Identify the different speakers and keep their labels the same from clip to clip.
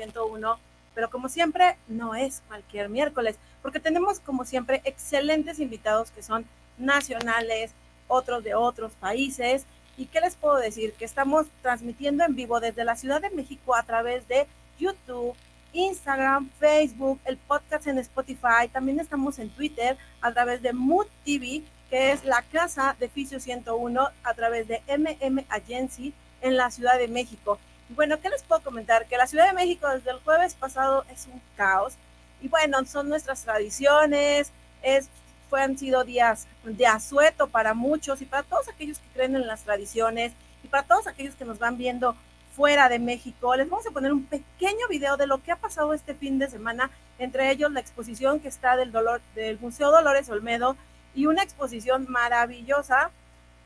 Speaker 1: 101, pero como siempre no es cualquier miércoles, porque tenemos como siempre excelentes invitados que son nacionales, otros de otros países. ¿Y qué les puedo decir? Que estamos transmitiendo en vivo desde la Ciudad de México a través de YouTube, Instagram, Facebook, el podcast en Spotify. También estamos en Twitter a través de Mood TV, que es la casa de Fisio 101 a través de MM Agency en la Ciudad de México. Bueno, ¿qué les puedo comentar? Que la Ciudad de México desde el jueves pasado es un caos. Y bueno, son nuestras tradiciones, es, fue, han sido días de asueto para muchos y para todos aquellos que creen en las tradiciones y para todos aquellos que nos van viendo fuera de México. Les vamos a poner un pequeño video de lo que ha pasado este fin de semana, entre ellos la exposición que está del, dolor, del Museo Dolores Olmedo y una exposición maravillosa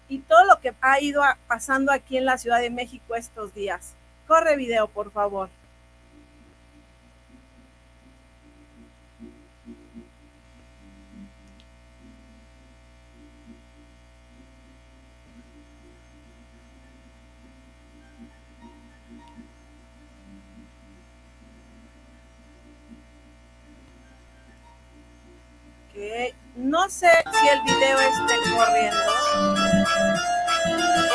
Speaker 1: y todo lo que ha ido pasando aquí en la Ciudad de México estos días. Corre video, por favor. No sé si el video esté corriendo,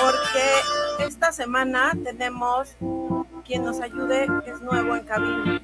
Speaker 1: porque esta semana tenemos quien nos ayude, es nuevo en cabina.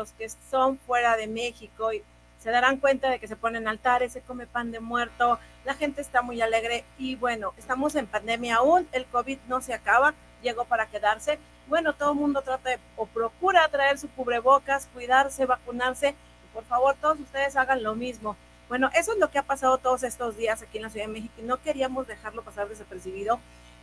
Speaker 1: Los que son fuera de México y se darán cuenta de que se ponen altares, se come pan de muerto, la gente está muy alegre y bueno, estamos en pandemia aún, el COVID no se acaba, llegó para quedarse. Bueno, todo el mundo trata o procura traer su cubrebocas, cuidarse, vacunarse. por favor, todos ustedes hagan lo mismo. Bueno, eso es lo que ha pasado todos estos días aquí en la Ciudad de México y no queríamos dejarlo pasar desapercibido.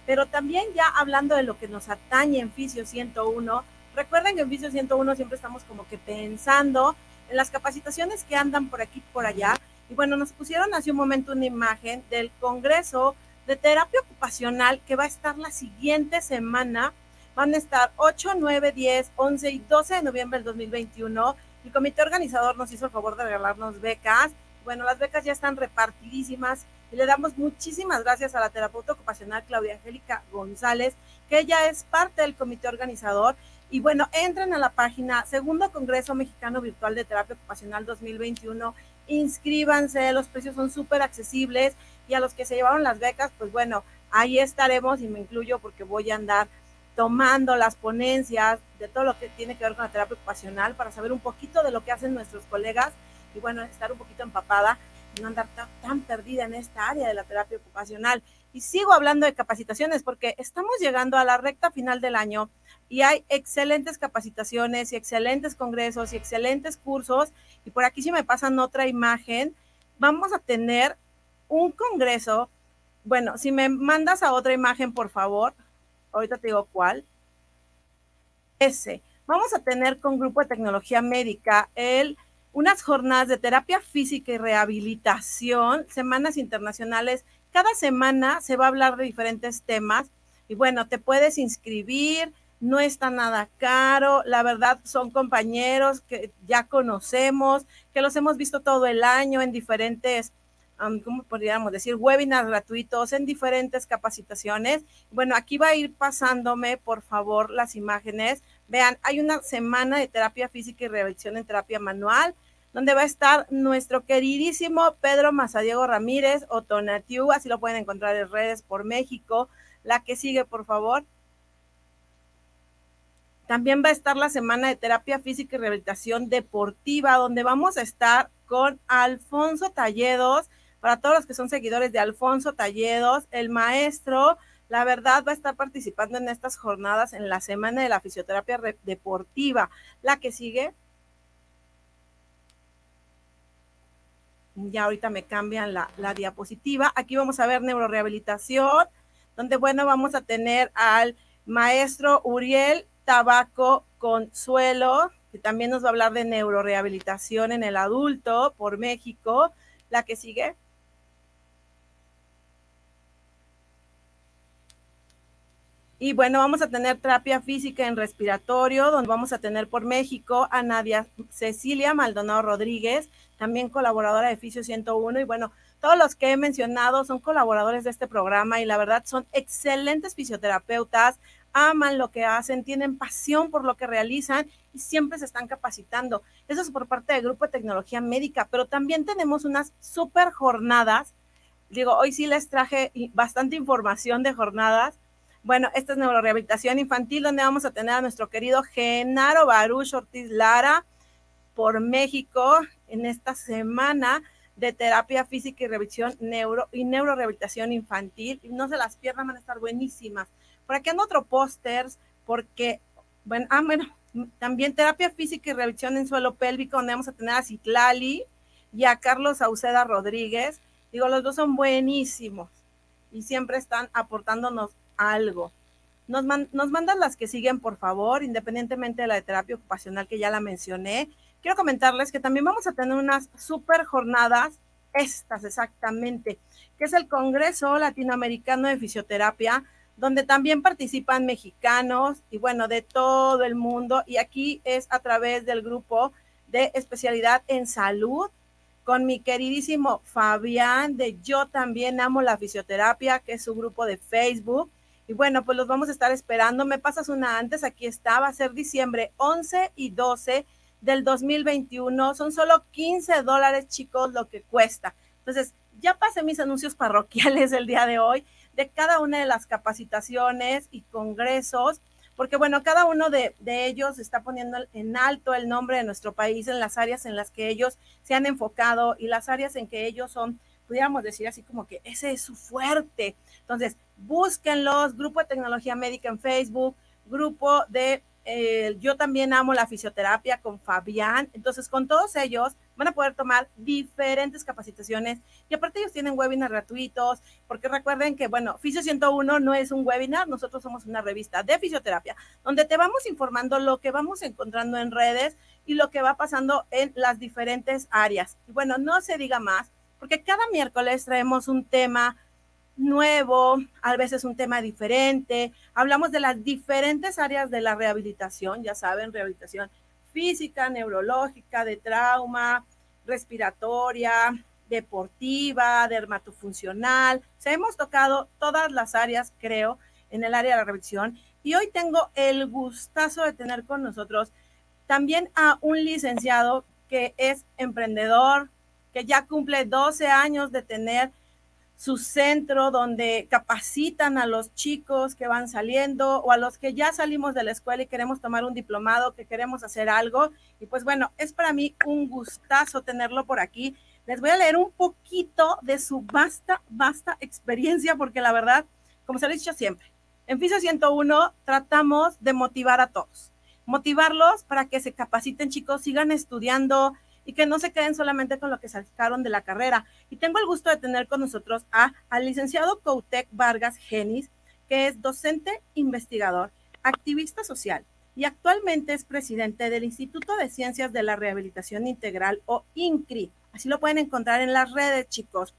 Speaker 1: Pero también ya hablando de lo que nos atañe en Fisio 101, Recuerden que en Vicio 101 siempre estamos como que pensando en las capacitaciones que andan por aquí por allá. Y bueno, nos pusieron hace un momento una imagen del Congreso de Terapia Ocupacional que va a estar la siguiente semana. Van a estar 8, 9, 10, 11 y 12 de noviembre del 2021. El comité organizador nos hizo el favor de regalarnos becas. Bueno, las becas ya están repartidísimas y le damos muchísimas gracias a la terapeuta ocupacional Claudia Angélica González, que ella es parte del comité organizador y bueno, entren a la página Segundo Congreso Mexicano Virtual de Terapia Ocupacional 2021, inscríbanse, los precios son súper accesibles y a los que se llevaron las becas, pues bueno, ahí estaremos y me incluyo porque voy a andar tomando las ponencias de todo lo que tiene que ver con la terapia ocupacional para saber un poquito de lo que hacen nuestros colegas y bueno, estar un poquito empapada y no andar tan, perdida en esta área de la terapia ocupacional. Y sigo hablando de capacitaciones porque estamos llegando a la recta final del año y hay excelentes capacitaciones y excelentes congresos y excelentes cursos. Y por aquí si me pasan otra imagen, vamos a tener un congreso. Bueno, si me mandas a otra imagen, por favor, ahorita te digo cuál. Ese. Vamos a tener con Grupo de Tecnología Médica el unas jornadas de terapia física y rehabilitación, semanas internacionales. Cada semana se va a hablar de diferentes temas y bueno, te puedes inscribir, no está nada caro, la verdad son compañeros que ya conocemos, que los hemos visto todo el año en diferentes, ¿cómo podríamos decir? Webinars gratuitos, en diferentes capacitaciones. Bueno, aquí va a ir pasándome, por favor, las imágenes. Vean, hay una semana de terapia física y rehabilitación en terapia manual, donde va a estar nuestro queridísimo Pedro Mazadiego Ramírez o Tonatiu, así lo pueden encontrar en redes por México. La que sigue, por favor. También va a estar la semana de terapia física y rehabilitación deportiva, donde vamos a estar con Alfonso Talledos. Para todos los que son seguidores de Alfonso Talledos, el maestro, la verdad, va a estar participando en estas jornadas en la semana de la fisioterapia deportiva. La que sigue. Ya ahorita me cambian la, la diapositiva. Aquí vamos a ver neurorehabilitación, donde, bueno, vamos a tener al maestro Uriel Tabaco Consuelo, que también nos va a hablar de neurorehabilitación en el adulto por México. La que sigue. Y bueno, vamos a tener terapia física en respiratorio, donde vamos a tener por México a Nadia Cecilia Maldonado Rodríguez, también colaboradora de Fisio 101. Y bueno, todos los que he mencionado son colaboradores de este programa y la verdad son excelentes fisioterapeutas, aman lo que hacen, tienen pasión por lo que realizan y siempre se están capacitando. Eso es por parte del Grupo de Tecnología Médica, pero también tenemos unas super jornadas. Digo, hoy sí les traje bastante información de jornadas. Bueno, esta es neurorehabilitación infantil, donde vamos a tener a nuestro querido Genaro Baruch Ortiz Lara por México en esta semana de terapia física y revisión neuro y neurorehabilitación infantil. No se las pierdan, van a estar buenísimas. Por aquí ando otro pósters, porque, bueno, ah, bueno, también terapia física y revisión en suelo pélvico, donde vamos a tener a Citlali y a Carlos Sauceda Rodríguez. Digo, los dos son buenísimos y siempre están aportándonos algo. Nos, nos mandan las que siguen, por favor, independientemente de la de terapia ocupacional que ya la mencioné. Quiero comentarles que también vamos a tener unas super jornadas, estas exactamente, que es el Congreso Latinoamericano de Fisioterapia, donde también participan mexicanos y bueno, de todo el mundo. Y aquí es a través del grupo de especialidad en salud con mi queridísimo Fabián de Yo también amo la fisioterapia, que es su grupo de Facebook. Y bueno, pues los vamos a estar esperando. Me pasas una antes, aquí está, va a ser diciembre 11 y 12 del 2021. Son solo 15 dólares, chicos, lo que cuesta. Entonces, ya pasé mis anuncios parroquiales el día de hoy de cada una de las capacitaciones y congresos, porque bueno, cada uno de, ellos está poniendo en alto el nombre de nuestro país en las áreas en las que ellos se han enfocado y las áreas en que ellos son, pudiéramos decir así como que ese es su fuerte. Entonces, búsquenlos, Grupo de Tecnología Médica en Facebook, Grupo de eh, Yo también amo la fisioterapia con Fabián. Entonces, con todos ellos van a poder tomar diferentes capacitaciones y aparte ellos tienen webinars gratuitos, porque recuerden que, bueno, Fisio 101 no es un webinar, nosotros somos una revista de fisioterapia, donde te vamos informando lo que vamos encontrando en redes y lo que va pasando en las diferentes áreas. Y bueno, no se diga más, porque cada miércoles traemos un tema nuevo, a veces un tema diferente. Hablamos de las diferentes áreas de la rehabilitación, ya saben, rehabilitación física, neurológica, de trauma, respiratoria, deportiva, dermatofuncional. O hemos tocado todas las áreas, creo, en el área de la revisión. Y hoy tengo el gustazo de tener con nosotros también a un licenciado que es emprendedor, que ya cumple 12 años de tener su centro donde capacitan a los chicos que van saliendo o a los que ya salimos de la escuela y queremos tomar un diplomado, que queremos hacer algo. Y pues bueno, es para mí un gustazo tenerlo por aquí. Les voy a leer un poquito de su vasta, vasta experiencia, porque la verdad, como se lo he dicho siempre, en FISO 101 tratamos de motivar a todos, motivarlos para que se capaciten chicos, sigan estudiando, y que no se queden solamente con lo que sacaron de la carrera. Y tengo el gusto de tener con nosotros a, al licenciado Coutec Vargas Genis, que es docente investigador, activista social, y actualmente es presidente del Instituto de Ciencias de la Rehabilitación Integral o INCRI. Así lo pueden encontrar en las redes, chicos.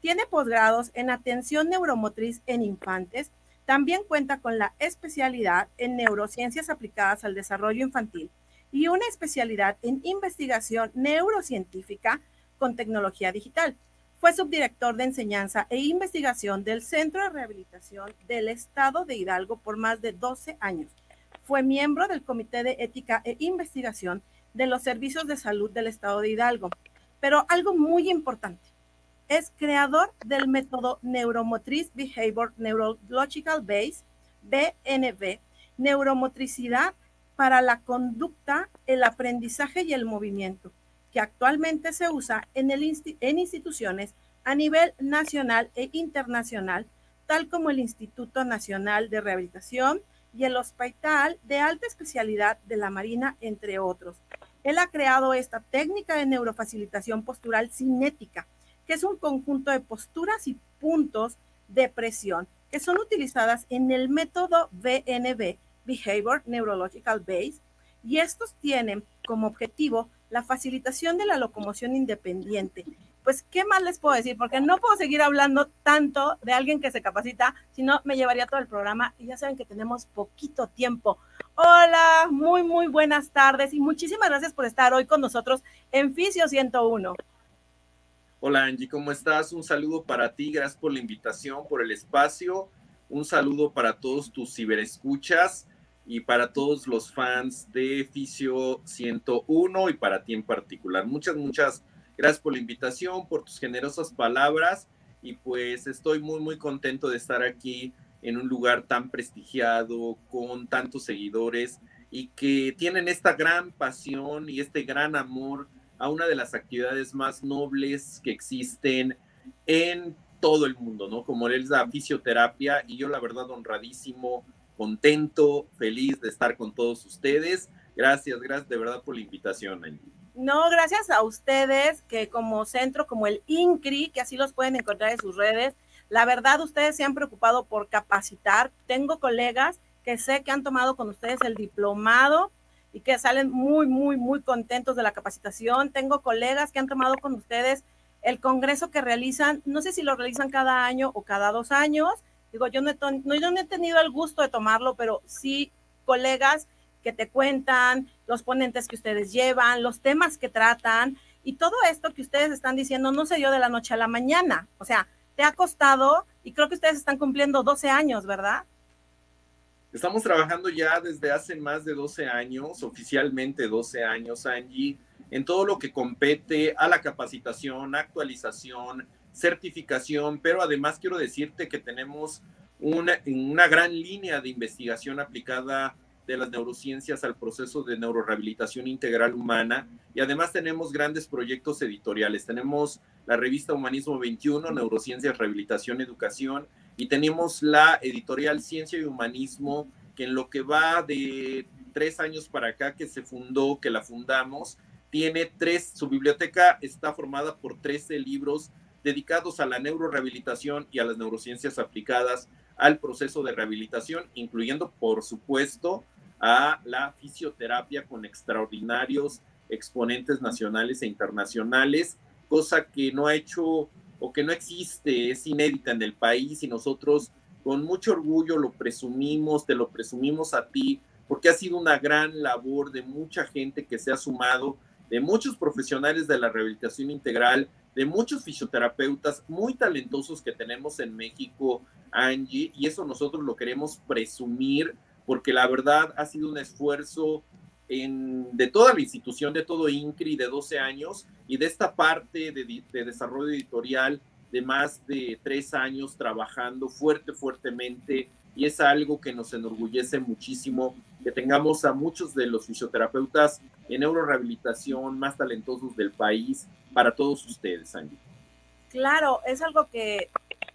Speaker 1: Tiene posgrados en atención neuromotriz en infantes. También cuenta con la especialidad en neurociencias aplicadas al desarrollo infantil y una especialidad en investigación neurocientífica con tecnología digital. Fue subdirector de enseñanza e investigación del Centro de Rehabilitación del Estado de Hidalgo por más de 12 años fue miembro del Comité de Ética e Investigación de los Servicios de Salud del Estado de Hidalgo. Pero algo muy importante, es creador del método Neuromotriz Behavior Neurological Base, BNB, neuromotricidad para la conducta, el aprendizaje y el movimiento, que actualmente se usa en, instituciones a nivel nacional e internacional, tal como el Instituto Nacional de Rehabilitación, y el Hospital de Alta Especialidad de la Marina, entre otros. Él ha creado esta técnica de neurofacilitación postural cinética, que es un conjunto de posturas y puntos de presión que son utilizadas en el método BNB, Behavior Neurological Base, y estos tienen como objetivo la facilitación de la locomoción independiente, pues, ¿qué más les puedo decir? Porque no puedo seguir hablando tanto de alguien que se capacita, si no me llevaría todo el programa y ya saben que tenemos poquito tiempo. Hola, muy, muy buenas tardes y muchísimas gracias por estar hoy con nosotros en Fisio 101.
Speaker 2: Hola Angie, ¿cómo estás? Un saludo para ti, gracias por la invitación, por el espacio. Un saludo para todos tus ciberescuchas y para todos los fans de Fisio 101 y para ti en particular. Muchas, muchas Gracias por la invitación, por tus generosas palabras y pues estoy muy, muy contento de estar aquí en un lugar tan prestigiado, con tantos seguidores y que tienen esta gran pasión y este gran amor a una de las actividades más nobles que existen en todo el mundo, ¿no? Como es la fisioterapia y yo la verdad honradísimo, contento, feliz de estar con todos ustedes. Gracias, gracias de verdad por la invitación.
Speaker 1: No, gracias a ustedes que como centro, como el INCRI, que así los pueden encontrar en sus redes, la verdad ustedes se han preocupado por capacitar. Tengo colegas que sé que han tomado con ustedes el diplomado y que salen muy, muy, muy contentos de la capacitación. Tengo colegas que han tomado con ustedes el congreso que realizan, no sé si lo realizan cada año o cada dos años. Digo, yo no yo no he tenido el gusto de tomarlo, pero sí colegas que te cuentan, los ponentes que ustedes llevan, los temas que tratan y todo esto que ustedes están diciendo no se dio de la noche a la mañana. O sea, te ha costado y creo que ustedes están cumpliendo 12 años, ¿verdad?
Speaker 2: Estamos trabajando ya desde hace más de 12 años, oficialmente 12 años, Angie, en todo lo que compete a la capacitación, actualización, certificación, pero además quiero decirte que tenemos una, una gran línea de investigación aplicada de las neurociencias al proceso de neurorehabilitación integral humana y además tenemos grandes proyectos editoriales. Tenemos la revista Humanismo 21, Neurociencias, Rehabilitación, Educación y tenemos la editorial Ciencia y Humanismo que en lo que va de tres años para acá que se fundó, que la fundamos, tiene tres, su biblioteca está formada por 13 libros dedicados a la neurorehabilitación y a las neurociencias aplicadas al proceso de rehabilitación, incluyendo, por supuesto, a la fisioterapia con extraordinarios exponentes nacionales e internacionales, cosa que no ha hecho o que no existe, es inédita en el país y nosotros con mucho orgullo lo presumimos, te lo presumimos a ti, porque ha sido una gran labor de mucha gente que se ha sumado, de muchos profesionales de la rehabilitación integral, de muchos fisioterapeutas muy talentosos que tenemos en México, Angie, y eso nosotros lo queremos presumir porque la verdad ha sido un esfuerzo de toda la institución, de todo INCRI, de 12 años, y de esta parte de, de desarrollo editorial de más de tres años trabajando fuerte, fuertemente, y es algo que nos enorgullece muchísimo que tengamos a muchos de los fisioterapeutas en neurorehabilitación más talentosos del país para todos ustedes, Angie.
Speaker 1: Claro, es algo que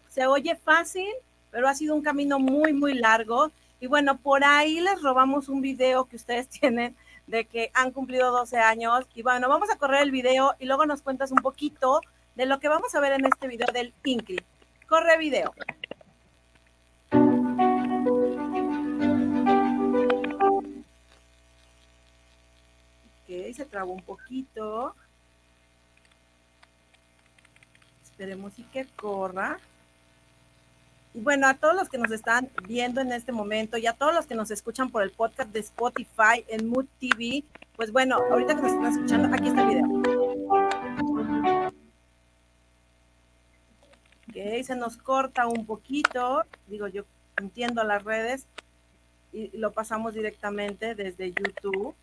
Speaker 1: se oye fácil, pero ha sido un camino muy, muy largo y bueno, por ahí les robamos un video que ustedes tienen de que han cumplido 12 años. Y bueno, vamos a correr el video y luego nos cuentas un poquito de lo que vamos a ver en este video del INCRI. Corre video. se trabó un poquito. Esperemos y que corra. Y bueno, a todos los que nos están viendo en este momento y a todos los que nos escuchan por el podcast de Spotify en Mood TV, pues bueno, ahorita que nos están escuchando, aquí está el video. Ok, se nos corta un poquito, digo yo entiendo las redes y lo pasamos directamente desde YouTube.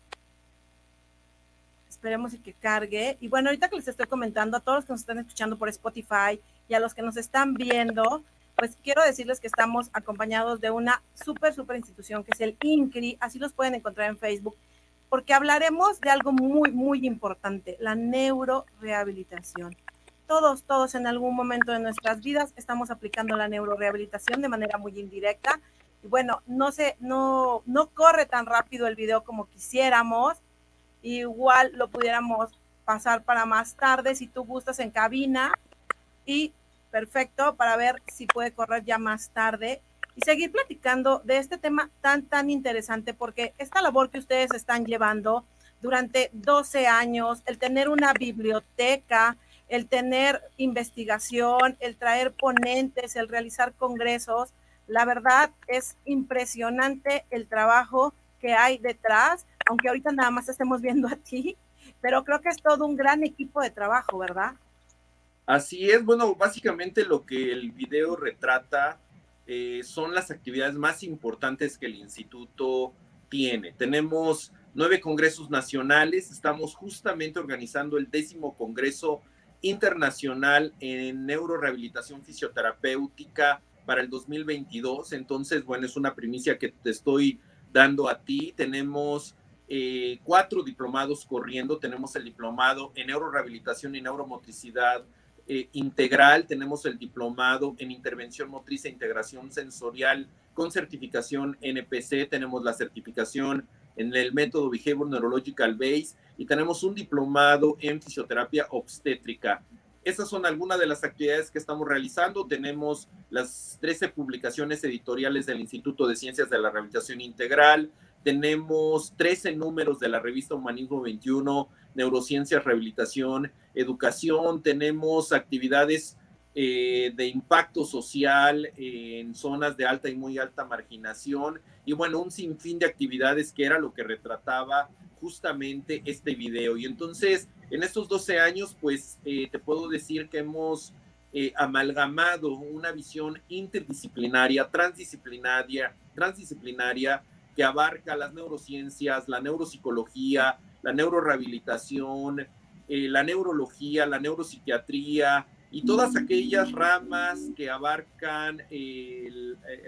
Speaker 1: Esperemos y que cargue. Y bueno, ahorita que les estoy comentando a todos los que nos están escuchando por Spotify y a los que nos están viendo, pues quiero decirles que estamos acompañados de una súper, súper institución que es el INCRI, así los pueden encontrar en Facebook, porque hablaremos de algo muy, muy importante, la neurorehabilitación. Todos, todos en algún momento de nuestras vidas estamos aplicando la neurorehabilitación de manera muy indirecta. Y bueno, no se, no, no corre tan rápido el video como quisiéramos. Igual lo pudiéramos pasar para más tarde si tú gustas en cabina. Y perfecto para ver si puede correr ya más tarde y seguir platicando de este tema tan, tan interesante, porque esta labor que ustedes están llevando durante 12 años, el tener una biblioteca, el tener investigación, el traer ponentes, el realizar congresos, la verdad es impresionante el trabajo que hay detrás, aunque ahorita nada más estemos viendo a ti, pero creo que es todo un gran equipo de trabajo, ¿verdad?
Speaker 2: Así es, bueno, básicamente lo que el video retrata eh, son las actividades más importantes que el instituto tiene. Tenemos nueve congresos nacionales, estamos justamente organizando el décimo congreso internacional en neurorehabilitación fisioterapéutica para el 2022. Entonces, bueno, es una primicia que te estoy dando a ti. Tenemos eh, cuatro diplomados corriendo. Tenemos el diplomado en neurorehabilitación y neuromotricidad eh, integral, tenemos el diplomado en intervención motriz e integración sensorial con certificación NPC, tenemos la certificación en el método Behavior Neurological Base y tenemos un diplomado en fisioterapia obstétrica. Esas son algunas de las actividades que estamos realizando. Tenemos las 13 publicaciones editoriales del Instituto de Ciencias de la Rehabilitación Integral. Tenemos 13 números de la revista Humanismo 21 neurociencias, rehabilitación, educación, tenemos actividades eh, de impacto social en zonas de alta y muy alta marginación y bueno, un sinfín de actividades que era lo que retrataba justamente este video. Y entonces, en estos 12 años, pues eh, te puedo decir que hemos eh, amalgamado una visión interdisciplinaria, transdisciplinaria, transdisciplinaria que abarca las neurociencias, la neuropsicología, la neurorehabilitación, eh, la neurología, la neuropsiquiatría y todas aquellas ramas que abarcan eh,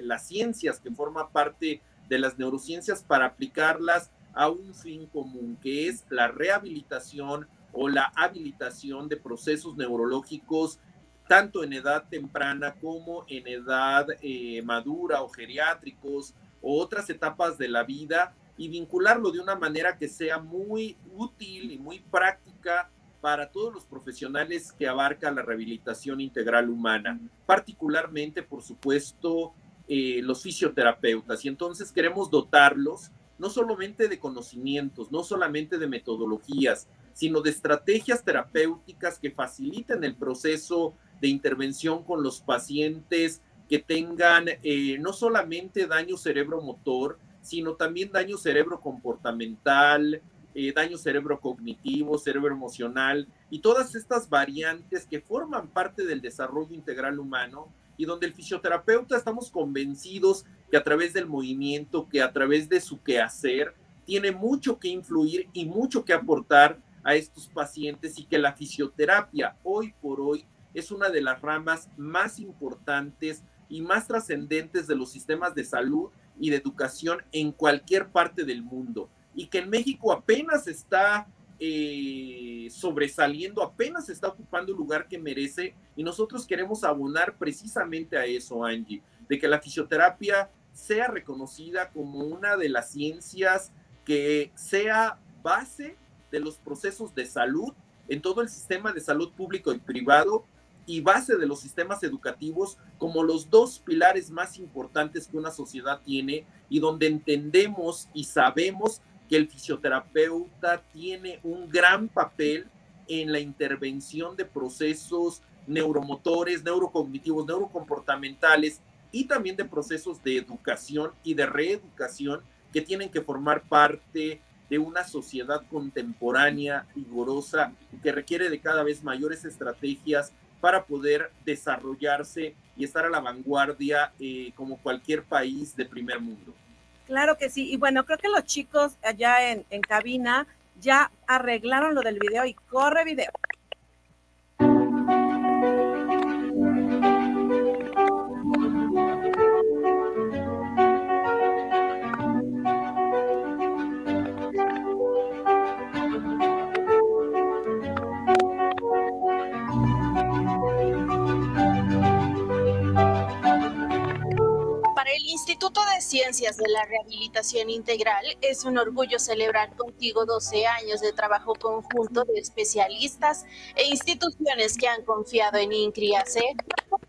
Speaker 2: las ciencias que forman parte de las neurociencias para aplicarlas a un fin común, que es la rehabilitación o la habilitación de procesos neurológicos tanto en edad temprana como en edad eh, madura o geriátricos o otras etapas de la vida y vincularlo de una manera que sea muy útil y muy práctica para todos los profesionales que abarca la rehabilitación integral humana, particularmente, por supuesto, eh, los fisioterapeutas. Y entonces queremos dotarlos no solamente de conocimientos, no solamente de metodologías, sino de estrategias terapéuticas que faciliten el proceso de intervención con los pacientes que tengan eh, no solamente daño cerebromotor, sino también daño cerebro comportamental, eh, daño cerebro cognitivo, cerebro emocional y todas estas variantes que forman parte del desarrollo integral humano y donde el fisioterapeuta estamos convencidos que a través del movimiento, que a través de su quehacer, tiene mucho que influir y mucho que aportar a estos pacientes y que la fisioterapia hoy por hoy es una de las ramas más importantes y más trascendentes de los sistemas de salud y de educación en cualquier parte del mundo. Y que en México apenas está eh, sobresaliendo, apenas está ocupando el lugar que merece y nosotros queremos abonar precisamente a eso, Angie, de que la fisioterapia sea reconocida como una de las ciencias que sea base de los procesos de salud en todo el sistema de salud público y privado y base de los sistemas educativos como los dos pilares más importantes que una sociedad tiene y donde entendemos y sabemos que el fisioterapeuta tiene un gran papel en la intervención de procesos neuromotores, neurocognitivos, neurocomportamentales y también de procesos de educación y de reeducación que tienen que formar parte de una sociedad contemporánea, vigorosa, que requiere de cada vez mayores estrategias para poder desarrollarse y estar a la vanguardia eh, como cualquier país de primer mundo.
Speaker 1: Claro que sí. Y bueno, creo que los chicos allá en, en cabina ya arreglaron lo del video y corre video.
Speaker 3: Instituto de Ciencias de la Rehabilitación Integral es un orgullo celebrar contigo 12 años de trabajo conjunto de especialistas e instituciones que han confiado en INCRIAC para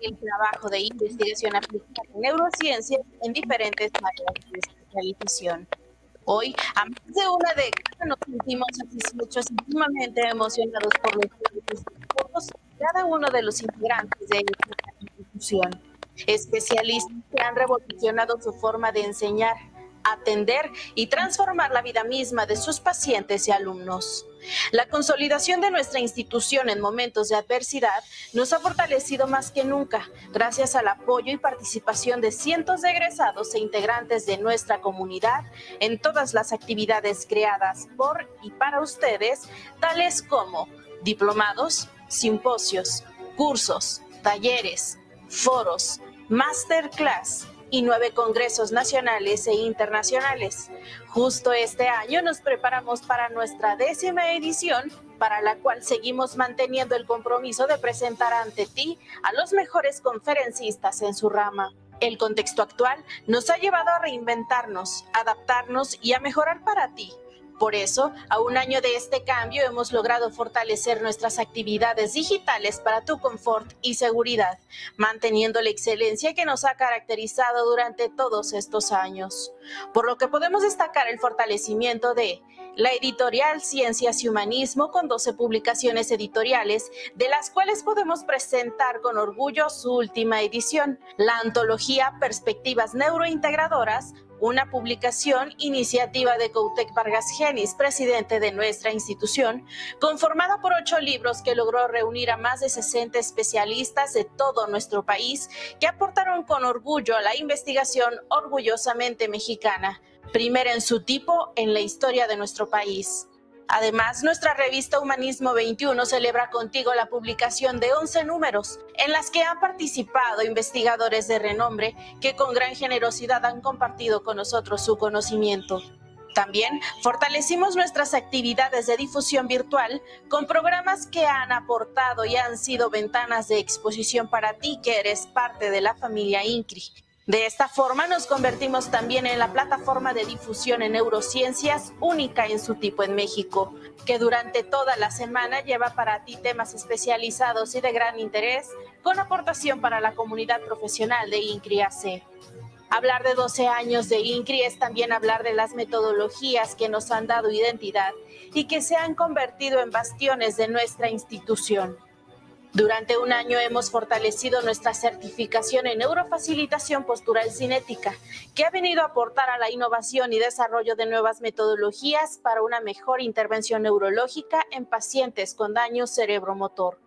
Speaker 3: el trabajo de investigación aplicada en neurociencia en diferentes áreas de especialización. Hoy, a más de una década, nos sentimos satisfechos y sumamente emocionados por los cada uno de los integrantes de esta institución especialistas que han revolucionado su forma de enseñar, atender y transformar la vida misma de sus pacientes y alumnos. La consolidación de nuestra institución en momentos de adversidad nos ha fortalecido más que nunca, gracias al apoyo y participación de cientos de egresados e integrantes de nuestra comunidad en todas las actividades creadas por y para ustedes, tales como diplomados, simposios, cursos, talleres, foros, masterclass y nueve congresos nacionales e internacionales. Justo este año nos preparamos para nuestra décima edición, para la cual seguimos manteniendo el compromiso de presentar ante ti a los mejores conferencistas en su rama. El contexto actual nos ha llevado a reinventarnos, adaptarnos y a mejorar para ti por eso, a un año de este cambio hemos logrado fortalecer nuestras actividades digitales para tu confort y seguridad, manteniendo la excelencia que nos ha caracterizado durante todos estos años. Por lo que podemos destacar el fortalecimiento de la editorial Ciencias y Humanismo con 12 publicaciones editoriales, de las cuales podemos presentar con orgullo su última edición, la antología Perspectivas Neurointegradoras, una publicación iniciativa de Coutec Vargas Genis, presidente de nuestra institución, conformada por ocho libros que logró reunir a más de 60 especialistas de todo nuestro país que aportaron con orgullo a la investigación orgullosamente mexicana, primera en su tipo en la historia de nuestro país. Además, nuestra revista Humanismo 21 celebra contigo la publicación de 11 números en las que han participado investigadores de renombre que con gran generosidad han compartido con nosotros su conocimiento. También fortalecimos nuestras actividades de difusión virtual con programas que han aportado y han sido ventanas de exposición para ti que eres parte de la familia INCRI de esta forma nos convertimos también en la plataforma de difusión en neurociencias única en su tipo en México, que durante toda la semana lleva para ti temas especializados y de gran interés con aportación para la comunidad profesional de INCRI-AC. Hablar de 12 años de INCRI es también hablar de las metodologías que nos han dado identidad y que se han convertido en bastiones de nuestra institución. Durante un año hemos fortalecido nuestra certificación en neurofacilitación postural cinética, que ha venido a aportar a la innovación y desarrollo de nuevas metodologías para una mejor intervención neurológica en pacientes con daño cerebromotor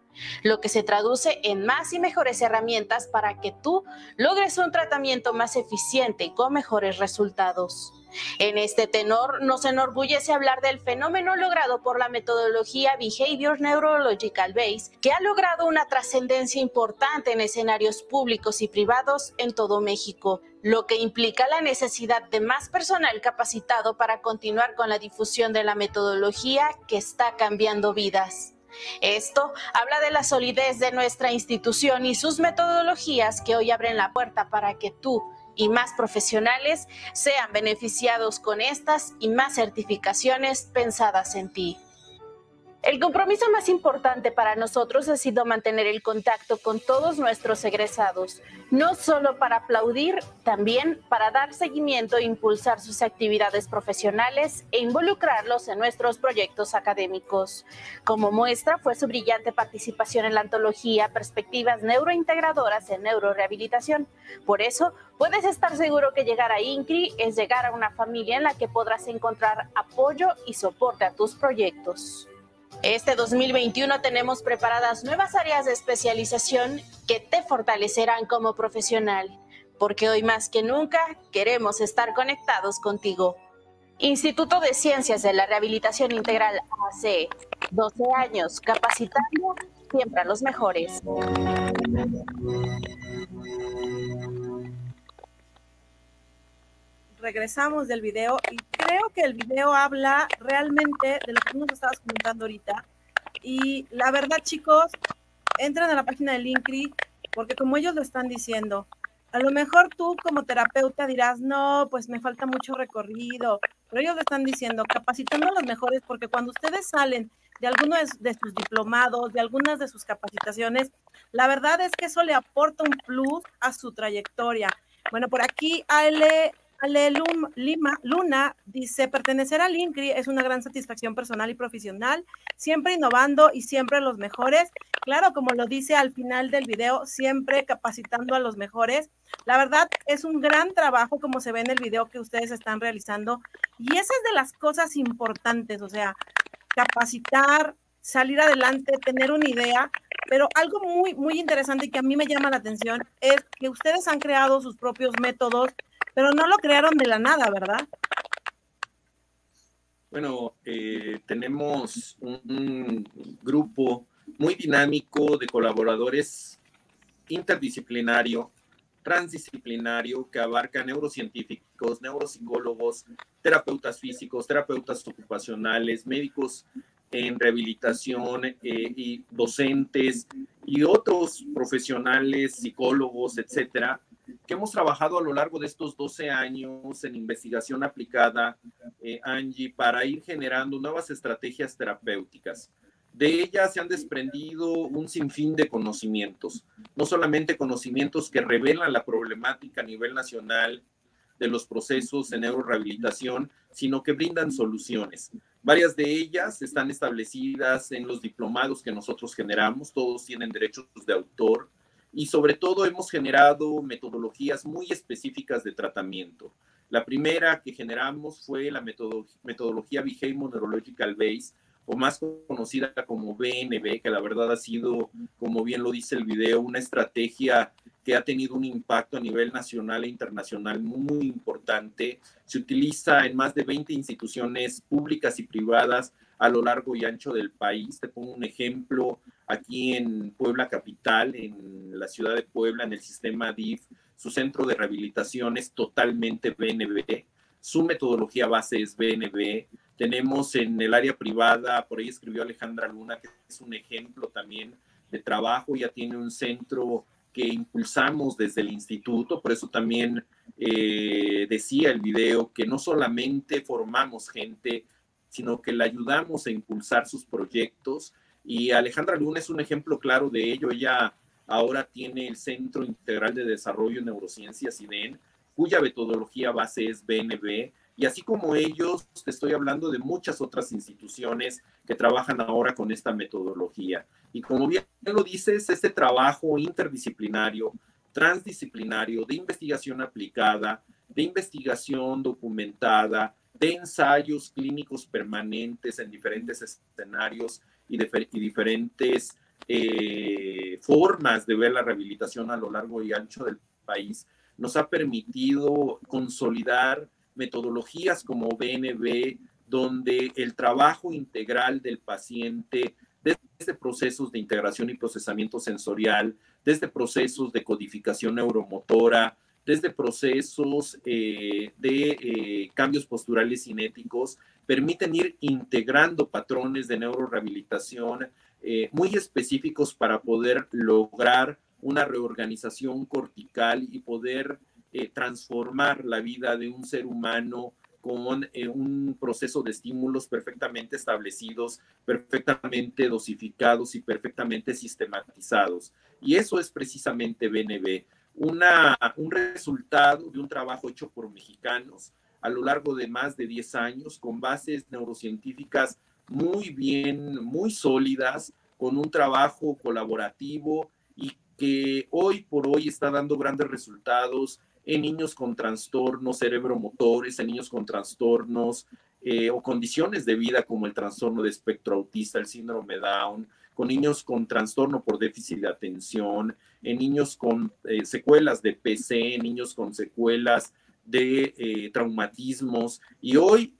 Speaker 3: lo que se traduce en más y mejores herramientas para que tú logres un tratamiento más eficiente y con mejores resultados. En este tenor nos enorgullece hablar del fenómeno logrado por la metodología Behavior Neurological Base, que ha logrado una trascendencia importante en escenarios públicos y privados en todo México, lo que implica la necesidad de más personal capacitado para continuar con la difusión de la metodología que está cambiando vidas. Esto habla de la solidez de nuestra institución y sus metodologías que hoy abren la puerta para que tú y más profesionales sean beneficiados con estas y más certificaciones pensadas en ti. El compromiso más importante para nosotros ha sido mantener el contacto con todos nuestros egresados, no solo para aplaudir, también para dar seguimiento e impulsar sus actividades profesionales e involucrarlos en nuestros proyectos académicos. Como muestra fue su brillante participación en la antología Perspectivas Neurointegradoras en Neurorehabilitación. Por eso, puedes estar seguro que llegar a INCRI es llegar a una familia en la que podrás encontrar apoyo y soporte a tus proyectos. Este 2021 tenemos preparadas nuevas áreas de especialización que te fortalecerán como profesional, porque hoy más que nunca queremos estar conectados contigo. Instituto de Ciencias de la Rehabilitación Integral AC, 12 años capacitando siempre a los mejores
Speaker 1: regresamos del video y creo que el video habla realmente de lo que tú nos estabas comentando ahorita. Y la verdad, chicos, entran a la página del INCRI porque como ellos lo están diciendo, a lo mejor tú como terapeuta dirás, no, pues me falta mucho recorrido, pero ellos lo están diciendo, capacitando a los mejores, porque cuando ustedes salen de alguno de, sus diplomados, de algunas de sus capacitaciones, la verdad es que eso le aporta un plus a su trayectoria. Bueno, por aquí Ale Ale Lima, Luna dice, pertenecer al INCRI es una gran satisfacción personal y profesional, siempre innovando y siempre los mejores. Claro, como lo dice al final del video, siempre capacitando a los mejores. La verdad es un gran trabajo como se ve en el video que ustedes están realizando y esa es de las cosas importantes, o sea, capacitar, salir adelante, tener una idea, pero algo muy, muy interesante que a mí me llama la atención es que ustedes han creado sus propios métodos, pero no lo crearon de la nada, ¿verdad?
Speaker 2: Bueno, eh, tenemos un grupo muy dinámico de colaboradores interdisciplinario, transdisciplinario, que abarca neurocientíficos, neuropsicólogos, terapeutas físicos, terapeutas ocupacionales, médicos en rehabilitación eh, y docentes y otros profesionales, psicólogos, etcétera, que hemos trabajado a lo largo de estos 12 años en investigación aplicada, eh, Angie, para ir generando nuevas estrategias terapéuticas. De ellas se han desprendido un sinfín de conocimientos, no solamente conocimientos que revelan la problemática a nivel nacional de los procesos de neurorehabilitación, sino que brindan soluciones. Varias de ellas están establecidas en los diplomados que nosotros generamos, todos tienen derechos de autor, y sobre todo hemos generado metodologías muy específicas de tratamiento. La primera que generamos fue la metodología Behavioral Neurological Base, o más conocida como BNB, que la verdad ha sido, como bien lo dice el video, una estrategia que ha tenido un impacto a nivel nacional e internacional muy importante. Se utiliza en más de 20 instituciones públicas y privadas a lo largo y ancho del país. Te pongo un ejemplo aquí en Puebla Capital, en la ciudad de Puebla, en el sistema DIF. Su centro de rehabilitación es totalmente BNB. Su metodología base es BNB. Tenemos en el área privada, por ahí escribió Alejandra Luna, que es un ejemplo también de trabajo, ya tiene un centro que impulsamos desde el instituto, por eso también eh, decía el video que no solamente formamos gente, sino que le ayudamos a impulsar sus proyectos. Y Alejandra Luna es un ejemplo claro de ello. Ella ahora tiene el Centro Integral de Desarrollo en Neurociencias, IDEN, cuya metodología base es BNB. Y así como ellos, te estoy hablando de muchas otras instituciones que trabajan ahora con esta metodología. Y como bien lo dices, este trabajo interdisciplinario, transdisciplinario, de investigación aplicada, de investigación documentada, de ensayos clínicos permanentes en diferentes escenarios y, diferentes eh, formas de ver la rehabilitación a lo largo y ancho del país, nos ha permitido consolidar metodologías como BNB, donde el trabajo integral del paciente, desde procesos de integración y procesamiento sensorial, desde procesos de codificación neuromotora, desde procesos eh, de eh, cambios posturales cinéticos, permiten ir integrando patrones de neurorehabilitación eh, muy específicos para poder lograr una reorganización cortical y poder transformar la vida de un ser humano con un proceso de estímulos perfectamente establecidos, perfectamente dosificados y perfectamente sistematizados. Y eso es precisamente BNB, una, un resultado de un trabajo hecho por mexicanos a lo largo de más de 10 años con bases neurocientíficas muy bien, muy sólidas, con un trabajo colaborativo y que hoy por hoy está dando grandes resultados en niños con trastornos cerebromotores, en niños con trastornos eh, o condiciones de vida como el trastorno de espectro autista, el síndrome Down, con niños con trastorno por déficit de atención, en niños con eh, secuelas de PC, niños con secuelas de eh, traumatismos. Y hoy,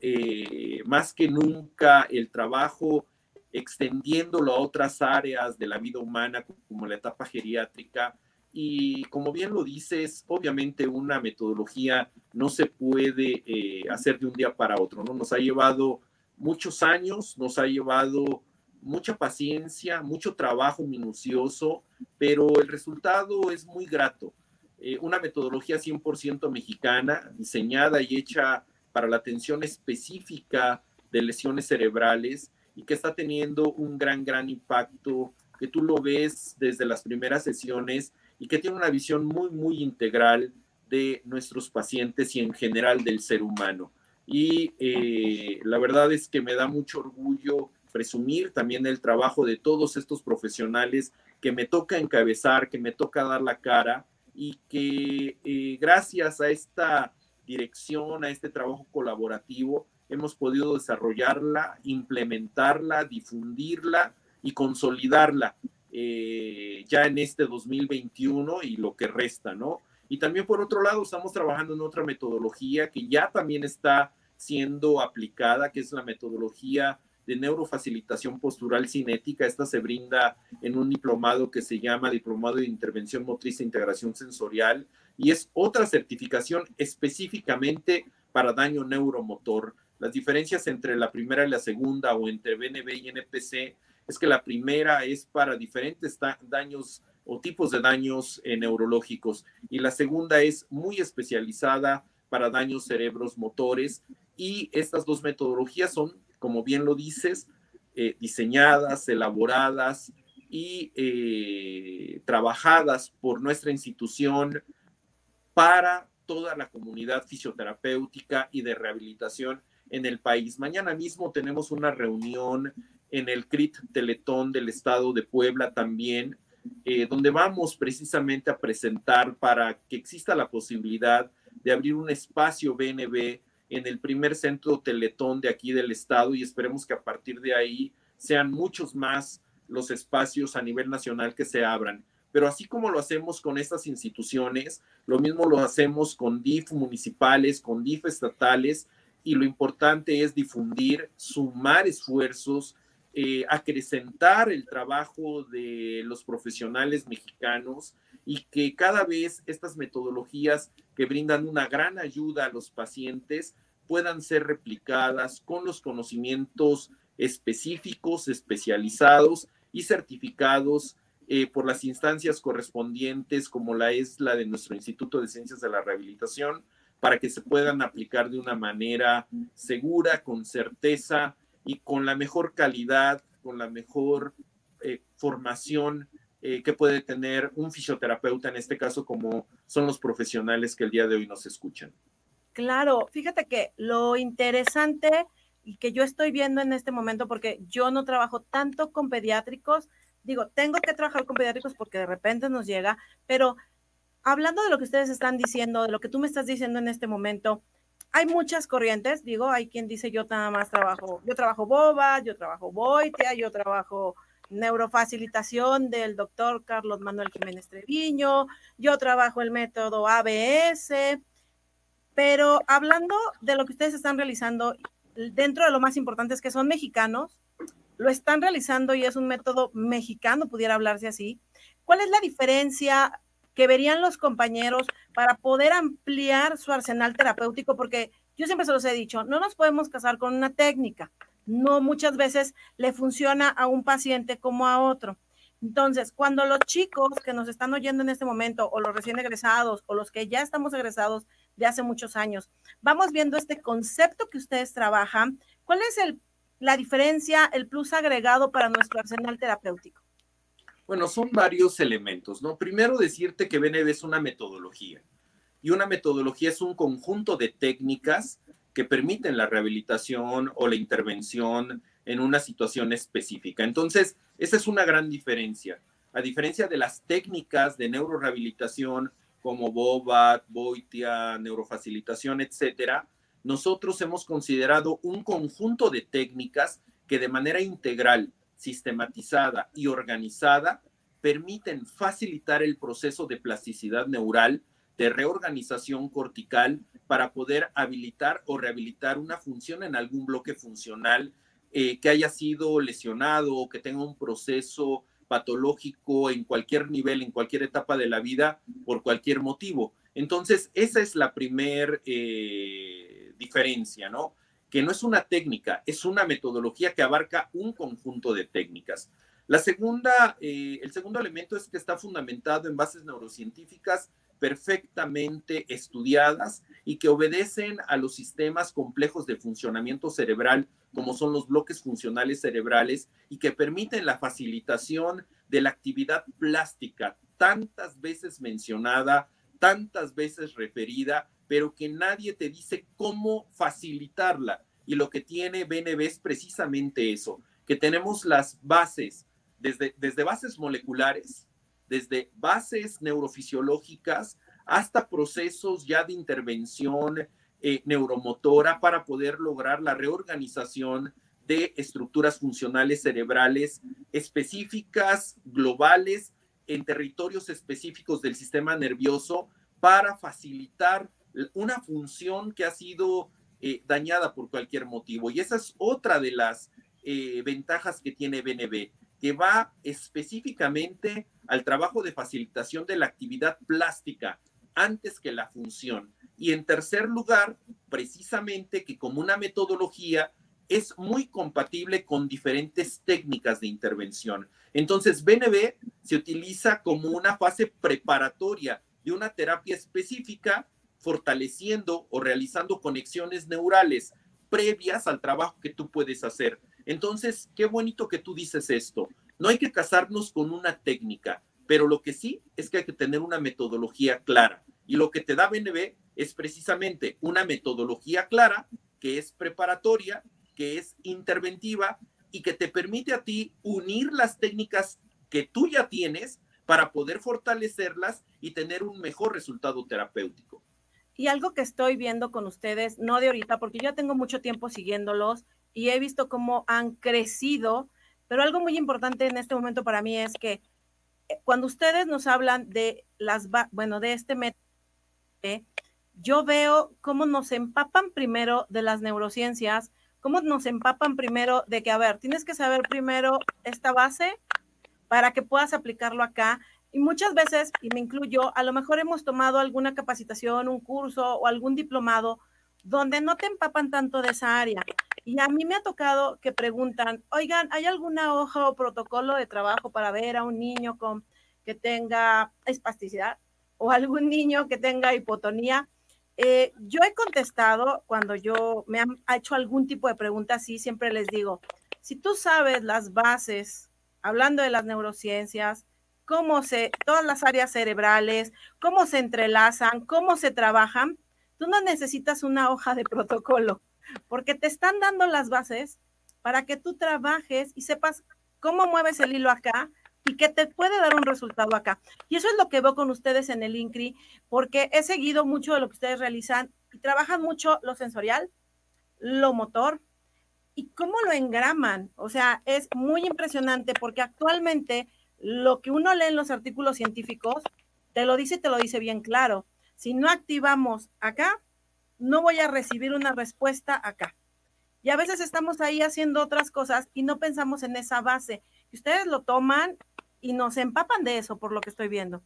Speaker 2: más que nunca, el trabajo extendiéndolo a otras áreas de la vida humana, como la etapa geriátrica, y como bien lo dices, obviamente una metodología no se puede eh, hacer de un día para otro, ¿no? Nos ha llevado muchos años, nos ha llevado mucha paciencia, mucho trabajo minucioso, pero el resultado es muy grato. Eh, una metodología 100% mexicana, diseñada y hecha para la atención específica de lesiones cerebrales y que está teniendo un gran, gran impacto, que tú lo ves desde las primeras sesiones y que tiene una visión muy, muy integral de nuestros pacientes y en general del ser humano. Y eh, la verdad es que me da mucho orgullo presumir también el trabajo de todos estos profesionales que me toca encabezar, que me toca dar la cara y que eh, gracias a esta dirección, a este trabajo colaborativo, hemos podido desarrollarla, implementarla, difundirla y consolidarla eh, ya en este 2021 y lo que resta, ¿no? Y también por otro lado, estamos trabajando en otra metodología que ya también está siendo aplicada, que es la metodología de neurofacilitación postural cinética. Esta se brinda en un diplomado que se llama Diplomado de Intervención Motriz e Integración Sensorial y es otra certificación específicamente para daño neuromotor. Las diferencias entre la primera y la segunda o entre BNB y NPC es que la primera es para diferentes daños o tipos de daños eh, neurológicos y la segunda es muy especializada para daños cerebros motores y estas dos metodologías son, como bien lo dices, eh, diseñadas, elaboradas y eh, trabajadas por nuestra institución para toda la comunidad fisioterapéutica y de rehabilitación en el país. Mañana mismo tenemos una reunión en el CRIT Teletón del Estado de Puebla también, eh, donde vamos precisamente a presentar para que exista la posibilidad de abrir un espacio BNB en el primer centro Teletón de aquí del Estado y esperemos que a partir de ahí sean muchos más los espacios a nivel nacional que se abran. Pero así como lo hacemos con estas instituciones, lo mismo lo hacemos con DIF municipales, con DIF estatales, y lo importante es difundir, sumar esfuerzos, eh, acrecentar el trabajo de los profesionales mexicanos y que cada vez estas metodologías que brindan una gran ayuda a los pacientes puedan ser replicadas con los conocimientos específicos, especializados y certificados eh, por las instancias correspondientes, como la es la de nuestro Instituto de Ciencias de la Rehabilitación, para que se puedan aplicar de una manera segura, con certeza y con la mejor calidad, con la mejor eh, formación eh, que puede tener un fisioterapeuta, en este caso como son los profesionales que el día de hoy nos escuchan.
Speaker 1: Claro, fíjate que lo interesante y que yo estoy viendo en este momento, porque yo no trabajo tanto con pediátricos, digo, tengo que trabajar con pediátricos porque de repente nos llega, pero hablando de lo que ustedes están diciendo, de lo que tú me estás diciendo en este momento, hay muchas corrientes, digo, hay quien dice yo nada más trabajo, yo trabajo boba, yo trabajo boitia, yo trabajo neurofacilitación del doctor Carlos Manuel Jiménez Treviño, yo trabajo el método ABS, pero hablando de lo que ustedes están realizando, dentro de lo más importante es que son mexicanos, lo están realizando y es un método mexicano, pudiera hablarse así. ¿Cuál es la diferencia que verían los compañeros para poder ampliar su arsenal terapéutico, porque yo siempre se los he dicho, no nos podemos casar con una técnica, no muchas veces le funciona a un paciente como a otro. Entonces, cuando los chicos que nos están oyendo en este momento, o los recién egresados, o los que ya estamos egresados de hace muchos años. Vamos viendo este concepto que ustedes trabajan. ¿Cuál es el, la diferencia, el plus agregado para nuestro arsenal terapéutico?
Speaker 2: Bueno, son varios elementos, ¿no? Primero decirte que BNB es una metodología y una metodología es un conjunto de técnicas que permiten la rehabilitación o la intervención en una situación específica. Entonces, esa es una gran diferencia. A diferencia de las técnicas de neurorehabilitación como BOBAT, Boitia, neurofacilitación, etcétera, nosotros hemos considerado un conjunto de técnicas que de manera integral, sistematizada y organizada permiten facilitar el proceso de plasticidad neural, de reorganización cortical para poder habilitar o rehabilitar una función en algún bloque funcional eh, que haya sido lesionado o que tenga un proceso patológico en cualquier nivel, en cualquier etapa de la vida, por cualquier motivo. Entonces, esa es la primer eh, diferencia, ¿no? Que no es una técnica, es una metodología que abarca un conjunto de técnicas. La segunda, eh, el segundo elemento es que está fundamentado en bases neurocientíficas perfectamente estudiadas y que obedecen a los sistemas complejos de funcionamiento cerebral, como son los bloques funcionales cerebrales, y que permiten la facilitación de la actividad plástica, tantas veces mencionada, tantas veces referida, pero que nadie te dice cómo facilitarla. Y lo que tiene BNB es precisamente eso, que tenemos las bases, desde, desde bases moleculares, desde bases neurofisiológicas hasta procesos ya de intervención eh, neuromotora para poder lograr la reorganización de estructuras funcionales cerebrales específicas, globales, en territorios específicos del sistema nervioso para facilitar una función que ha sido eh, dañada por cualquier motivo. Y esa es otra de las eh, ventajas que tiene BNB que va específicamente al trabajo de facilitación de la actividad plástica antes que la función. Y en tercer lugar, precisamente que como una metodología es muy compatible con diferentes técnicas de intervención. Entonces, BNB se utiliza como una fase preparatoria de una terapia específica, fortaleciendo o realizando conexiones neurales previas al trabajo que tú puedes hacer. Entonces, qué bonito que tú dices esto. No hay que casarnos con una técnica, pero lo que sí es que hay que tener una metodología clara. Y lo que te da BNB es precisamente una metodología clara, que es preparatoria, que es interventiva y que te permite a ti unir las técnicas que tú ya tienes para poder fortalecerlas y tener un mejor resultado terapéutico.
Speaker 1: Y algo que estoy viendo con ustedes, no de ahorita, porque yo tengo mucho tiempo siguiéndolos y he visto cómo han crecido, pero algo muy importante en este momento para mí es que eh, cuando ustedes nos hablan de las, bueno, de este método, yo veo cómo nos empapan primero de las neurociencias, cómo nos empapan primero de que, a ver, tienes que saber primero esta base para que puedas aplicarlo acá. Y muchas veces, y me incluyo, a lo mejor hemos tomado alguna capacitación, un curso o algún diplomado donde no te empapan tanto de esa área. Y a mí me ha tocado que preguntan, oigan, ¿hay alguna hoja o protocolo de trabajo para ver a un niño con que tenga espasticidad o algún niño que tenga hipotonía? Eh, yo he contestado cuando yo me han hecho algún tipo de pregunta así, siempre les digo, si tú sabes las bases, hablando de las neurociencias, cómo se, todas las áreas cerebrales, cómo se entrelazan, cómo se trabajan, tú no necesitas una hoja de protocolo, porque te están dando las bases para que tú trabajes y sepas cómo mueves el hilo acá y que te puede dar un resultado acá. Y eso es lo que veo con ustedes en el INCRI, porque he seguido mucho de lo que ustedes realizan y trabajan mucho lo sensorial, lo motor y cómo lo engraman. O sea, es muy impresionante porque actualmente lo que uno lee en los artículos científicos te lo dice y te lo dice bien claro. Si no activamos acá, no voy a recibir una respuesta acá. Y a veces estamos ahí haciendo otras cosas y no pensamos en esa base. ustedes lo toman y nos empapan de eso, por lo que estoy viendo.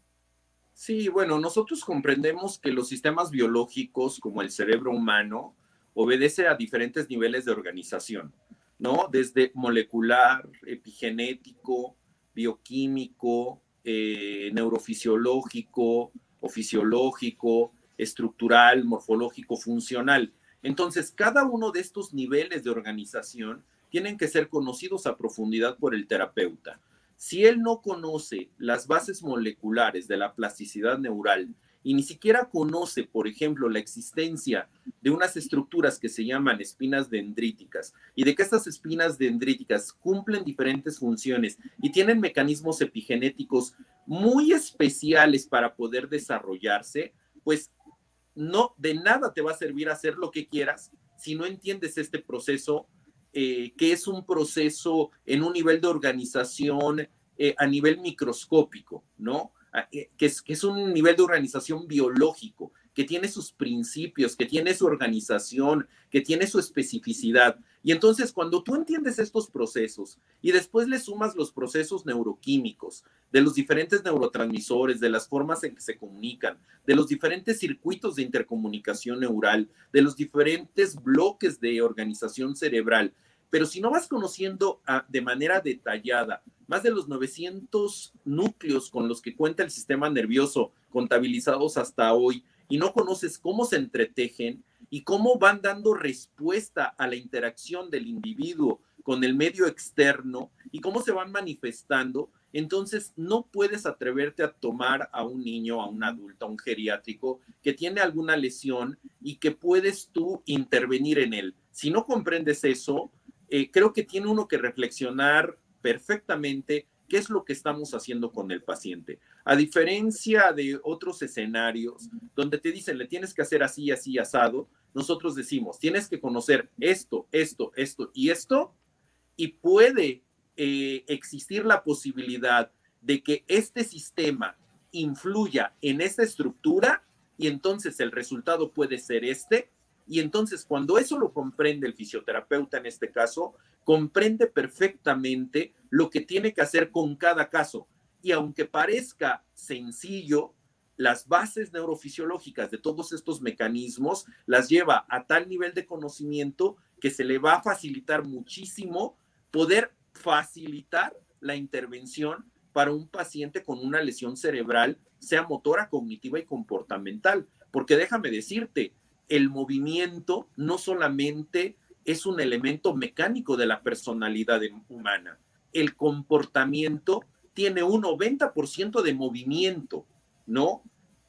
Speaker 2: Sí, bueno, nosotros comprendemos que los sistemas biológicos, como el cerebro humano, obedece a diferentes niveles de organización, ¿no? Desde molecular, epigenético, bioquímico, eh, neurofisiológico, fisiológico, estructural, morfológico, funcional. Entonces, cada uno de estos niveles de organización tienen que ser conocidos a profundidad por el terapeuta. Si él no conoce las bases moleculares de la plasticidad neural y ni siquiera conoce, por ejemplo, la existencia de unas estructuras que se llaman espinas dendríticas y de que estas espinas dendríticas cumplen diferentes funciones y tienen mecanismos epigenéticos muy especiales para poder desarrollarse, pues no de nada te va a servir hacer lo que quieras si no entiendes este proceso, eh, que es un proceso en un nivel de organización eh, a nivel microscópico, ¿no? Eh, que es, que es un nivel de organización biológico, que tiene sus principios, que tiene su organización, que tiene su especificidad. Y entonces cuando tú entiendes estos procesos y después le sumas los procesos neuroquímicos, de los diferentes neurotransmisores, de las formas en que se comunican, de los diferentes circuitos de intercomunicación neural, de los diferentes bloques de organización cerebral, pero si no vas conociendo de manera detallada más de los 900 núcleos con los que cuenta el sistema nervioso contabilizados hasta hoy y no conoces cómo se entretejen y cómo van dando respuesta a la interacción del individuo con el medio externo y cómo se van manifestando, entonces no puedes atreverte a tomar a un niño, a un adulto, a un geriátrico que tiene alguna lesión y que puedes tú intervenir en él. Si no comprendes eso, eh, creo que tiene uno que reflexionar perfectamente qué es lo que estamos haciendo con el paciente. A diferencia de otros escenarios donde te dicen, le tienes que hacer así, así, asado, nosotros decimos, tienes que conocer esto, esto, esto y esto, y puede eh, existir la posibilidad de que este sistema influya en esta estructura y entonces el resultado puede ser este. Y entonces cuando eso lo comprende el fisioterapeuta en este caso, comprende perfectamente lo que tiene que hacer con cada caso. Y aunque parezca sencillo, las bases neurofisiológicas de todos estos mecanismos las lleva a tal nivel de conocimiento que se le va a facilitar muchísimo poder facilitar la intervención para un paciente con una lesión cerebral, sea motora, cognitiva y comportamental. Porque déjame decirte, el movimiento no solamente es un elemento mecánico de la personalidad humana. El comportamiento tiene un 90% de movimiento, ¿no?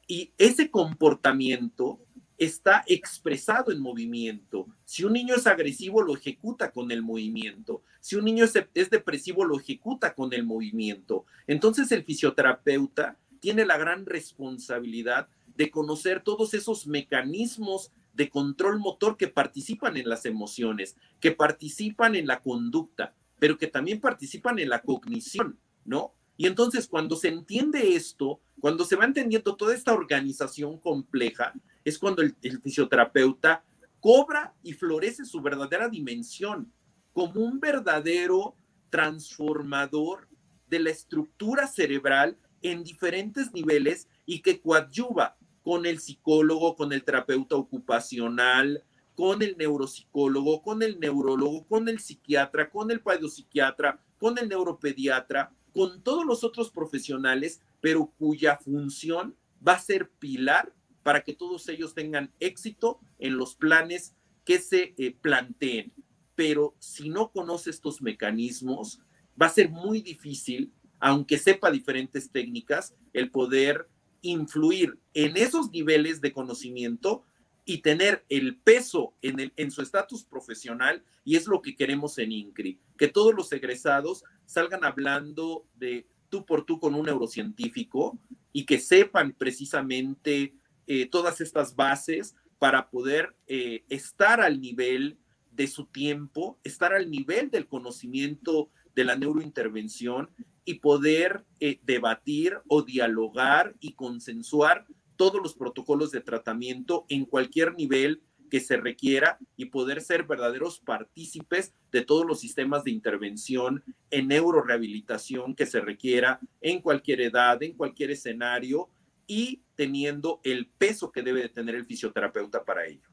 Speaker 2: Y ese comportamiento está expresado en movimiento. Si un niño es agresivo, lo ejecuta con el movimiento. Si un niño es, es, depresivo, lo ejecuta con el movimiento. Entonces el fisioterapeuta tiene la gran responsabilidad de conocer todos esos mecanismos de control motor que participan en las emociones, que participan en la conducta, pero que también participan en la cognición, ¿no? Y entonces cuando se entiende esto, cuando se va entendiendo toda esta organización compleja, es cuando el, fisioterapeuta cobra y florece su verdadera dimensión como un verdadero transformador de la estructura cerebral en diferentes niveles y que coadyuva con el psicólogo, con el terapeuta ocupacional, con el neuropsicólogo, con el neurólogo, con el psiquiatra, con el psiquiatra, con el neuropediatra, con todos los otros profesionales, pero cuya función va a ser pilar para que todos ellos tengan éxito en los planes que se eh, planteen. Pero si no conoce estos mecanismos, va a ser muy difícil, aunque sepa diferentes técnicas, el poder influir en esos niveles de conocimiento y tener el peso en, el, en su estatus profesional, y es lo que queremos en INCRI, que todos los egresados salgan hablando de tú por tú con un neurocientífico y que sepan precisamente eh, todas estas bases para poder eh, estar al nivel de su tiempo, estar al nivel del conocimiento de la neurointervención y poder eh, debatir o dialogar y consensuar todos los protocolos de tratamiento en cualquier nivel que se requiera y poder ser verdaderos partícipes de todos los sistemas de intervención en neurorehabilitación que se requiera en cualquier edad, en cualquier escenario y teniendo el peso que debe de tener el fisioterapeuta para ello.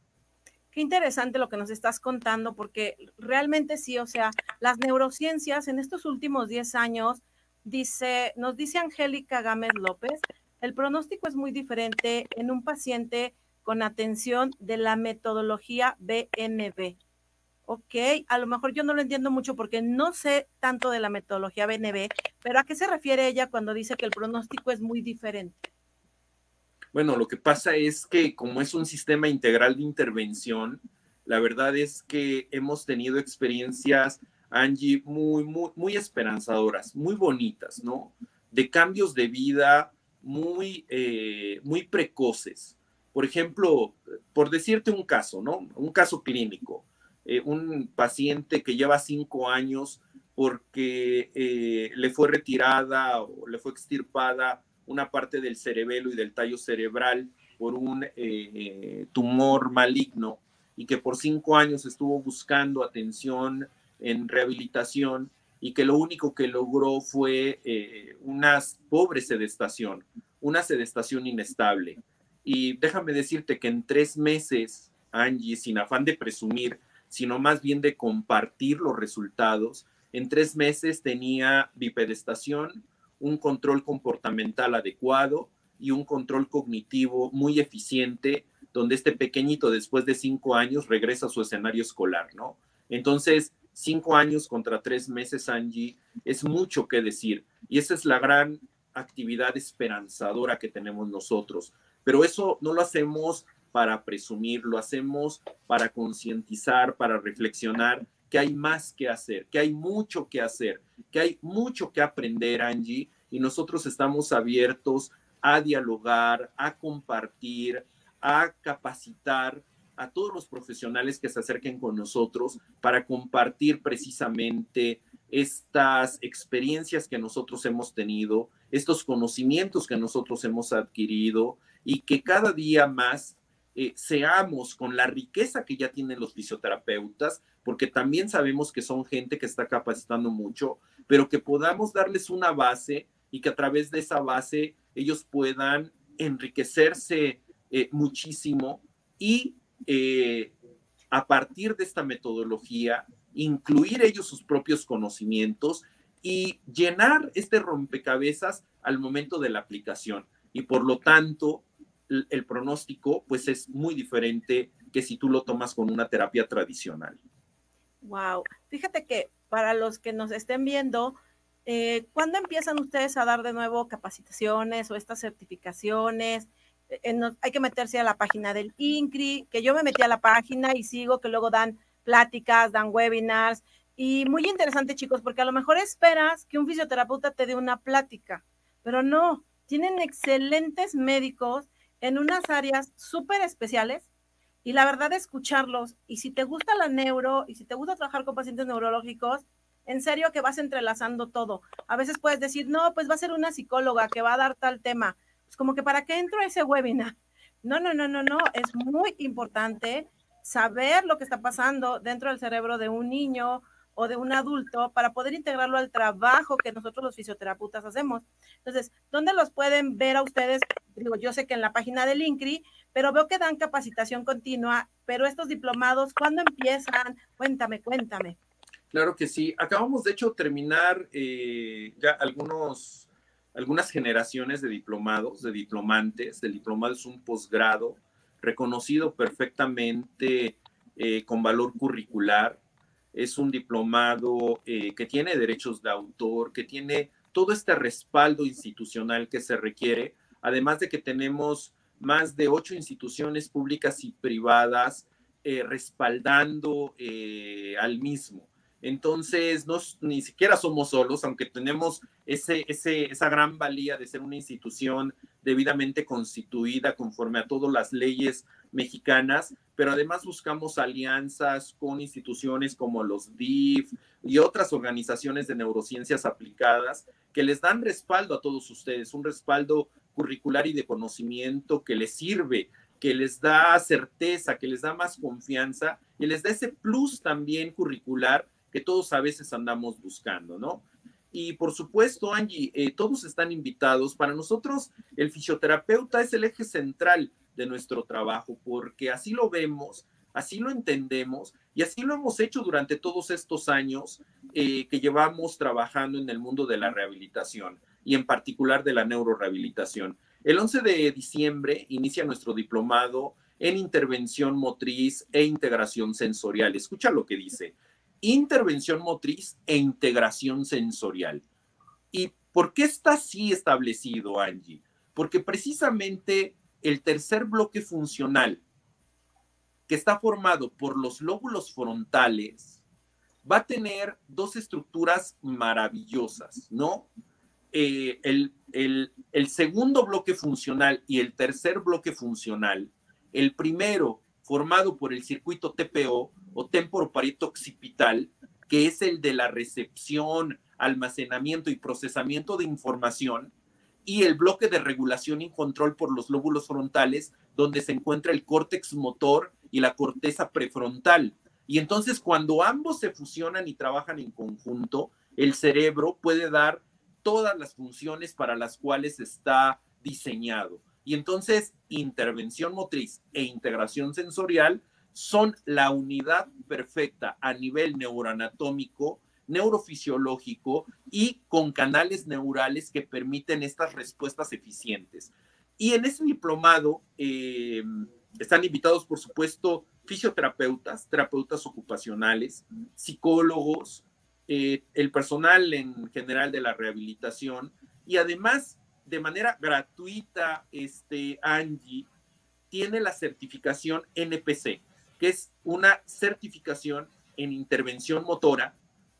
Speaker 1: Qué interesante lo que nos estás contando, porque realmente sí, o sea, las neurociencias en estos últimos 10 años Dice, nos dice Angélica Gámez López, el pronóstico es muy diferente en un paciente con atención de la metodología BNB. Ok, a lo mejor yo no lo entiendo mucho porque no sé tanto de la metodología BNB, pero ¿a qué se refiere ella cuando dice que el pronóstico es muy diferente?
Speaker 2: Bueno, lo que pasa es que como es un sistema integral de intervención, la verdad es que hemos tenido experiencias, Angie, muy, muy, muy esperanzadoras, muy bonitas, ¿no? De cambios de vida muy, eh, muy precoces. Por ejemplo, por decirte un caso, ¿no? Un caso clínico eh, un paciente que lleva cinco años porque eh, le fue retirada o le fue extirpada una parte del cerebelo y del tallo cerebral por un eh, tumor maligno y que por cinco años estuvo buscando atención en rehabilitación y que lo único que logró fue una pobre sedestación, una sedestación inestable. Y déjame decirte que en tres meses, Angie, sin afán de presumir, sino más bien de compartir los resultados. En tres meses tenía bipedestación, un control comportamental adecuado y un control cognitivo muy eficiente, donde este pequeñito después de cinco años regresa a su escenario escolar, ¿no? Entonces, cinco años contra tres meses, Angie, es mucho que decir. Y esa es la gran actividad esperanzadora que tenemos nosotros. Pero eso no lo hacemos para presumir, lo hacemos para concientizar, para reflexionar que hay más que hacer, que hay mucho que hacer, que hay mucho que aprender, Angie, y nosotros estamos abiertos a dialogar, a compartir, a capacitar a todos los profesionales que se acerquen con nosotros para compartir precisamente estas experiencias que nosotros hemos tenido, estos conocimientos que nosotros hemos adquirido y que cada día más eh, seamos con la riqueza que ya tienen los fisioterapeutas, porque también sabemos que son gente que está capacitando mucho, pero que podamos darles una base y que a través de esa base ellos puedan enriquecerse eh, muchísimo y eh, a partir de esta metodología incluir ellos sus propios conocimientos y llenar este rompecabezas al momento de la aplicación. Y por lo tanto, el pronóstico pues es muy diferente que si tú lo tomas con una terapia tradicional.
Speaker 1: Wow, fíjate que para los que nos estén viendo, eh, ¿cuándo empiezan ustedes a dar de nuevo capacitaciones o estas certificaciones? Eh, hay que meterse a la página del INCRI, que yo me metí a la página y sigo que luego dan pláticas, dan webinars. Y muy interesante, chicos, porque a lo mejor esperas que un fisioterapeuta te dé una plática, pero no, tienen excelentes médicos en unas áreas súper especiales y la verdad escucharlos y si te gusta la neuro y si te gusta trabajar con pacientes neurológicos, en serio que vas entrelazando todo. A veces puedes decir, no, pues va a ser una psicóloga que va a dar tal tema. Pues como que para qué entro a ese webinar. No, no, no, no, no. Es muy importante saber lo que está pasando dentro del cerebro de un niño o de un adulto para poder integrarlo al trabajo que nosotros los fisioterapeutas hacemos. Entonces, ¿dónde los pueden ver a ustedes? Digo, yo sé que en la página del INCRI, pero veo que dan capacitación continua, pero estos diplomados, ¿cuándo empiezan? Cuéntame, cuéntame.
Speaker 2: Claro que sí. Acabamos, de hecho, terminar eh, ya algunos, algunas generaciones de diplomados, de diplomantes. El diplomado es un posgrado reconocido perfectamente eh, con valor curricular es un diplomado eh, que tiene derechos de autor, que tiene todo este respaldo institucional que se requiere, además de que tenemos más de ocho instituciones públicas y privadas eh, respaldando eh, al mismo. Entonces, no, ni siquiera somos solos, aunque tenemos ese, esa gran valía de ser una institución debidamente constituida conforme a todas las leyes mexicanas, pero además buscamos alianzas con instituciones como los DIF y otras organizaciones de neurociencias aplicadas que les dan respaldo a todos ustedes, un respaldo curricular y de conocimiento que les sirve, que les da certeza, que les da más confianza y les da ese plus también curricular que todos a veces andamos buscando, ¿no? Y por supuesto, Angie, eh, todos están invitados. Para nosotros, el fisioterapeuta es el eje central de nuestro trabajo, porque así lo vemos, así lo entendemos y así lo hemos hecho durante todos estos años eh, que llevamos trabajando en el mundo de la rehabilitación y en particular de la neurorehabilitación. El 11 de diciembre inicia nuestro diplomado en intervención motriz e integración sensorial. Escucha lo que dice. Intervención motriz e integración sensorial. ¿Y por qué está así establecido, Angie? Porque precisamente el tercer bloque funcional, que está formado por los lóbulos frontales, va a tener dos estructuras maravillosas, ¿no? Eh, el, el, segundo bloque funcional y el tercer bloque funcional, el primero formado por el circuito TPO o temporoparieto occipital, que es el de la recepción, almacenamiento y procesamiento de información, y el bloque de regulación y control por los lóbulos frontales, donde se encuentra el córtex motor y la corteza prefrontal. Y entonces cuando ambos se fusionan y trabajan en conjunto, el cerebro puede dar todas las funciones para las cuales está diseñado. Y entonces intervención motriz e integración sensorial son la unidad perfecta a nivel neuroanatómico, neurofisiológico y con canales neurales que permiten estas respuestas eficientes. Y en ese diplomado eh, están invitados, por supuesto, fisioterapeutas, terapeutas ocupacionales, psicólogos, eh, el personal en general de la rehabilitación y además de manera gratuita, este Angie tiene la certificación NPC, que es una certificación en intervención motora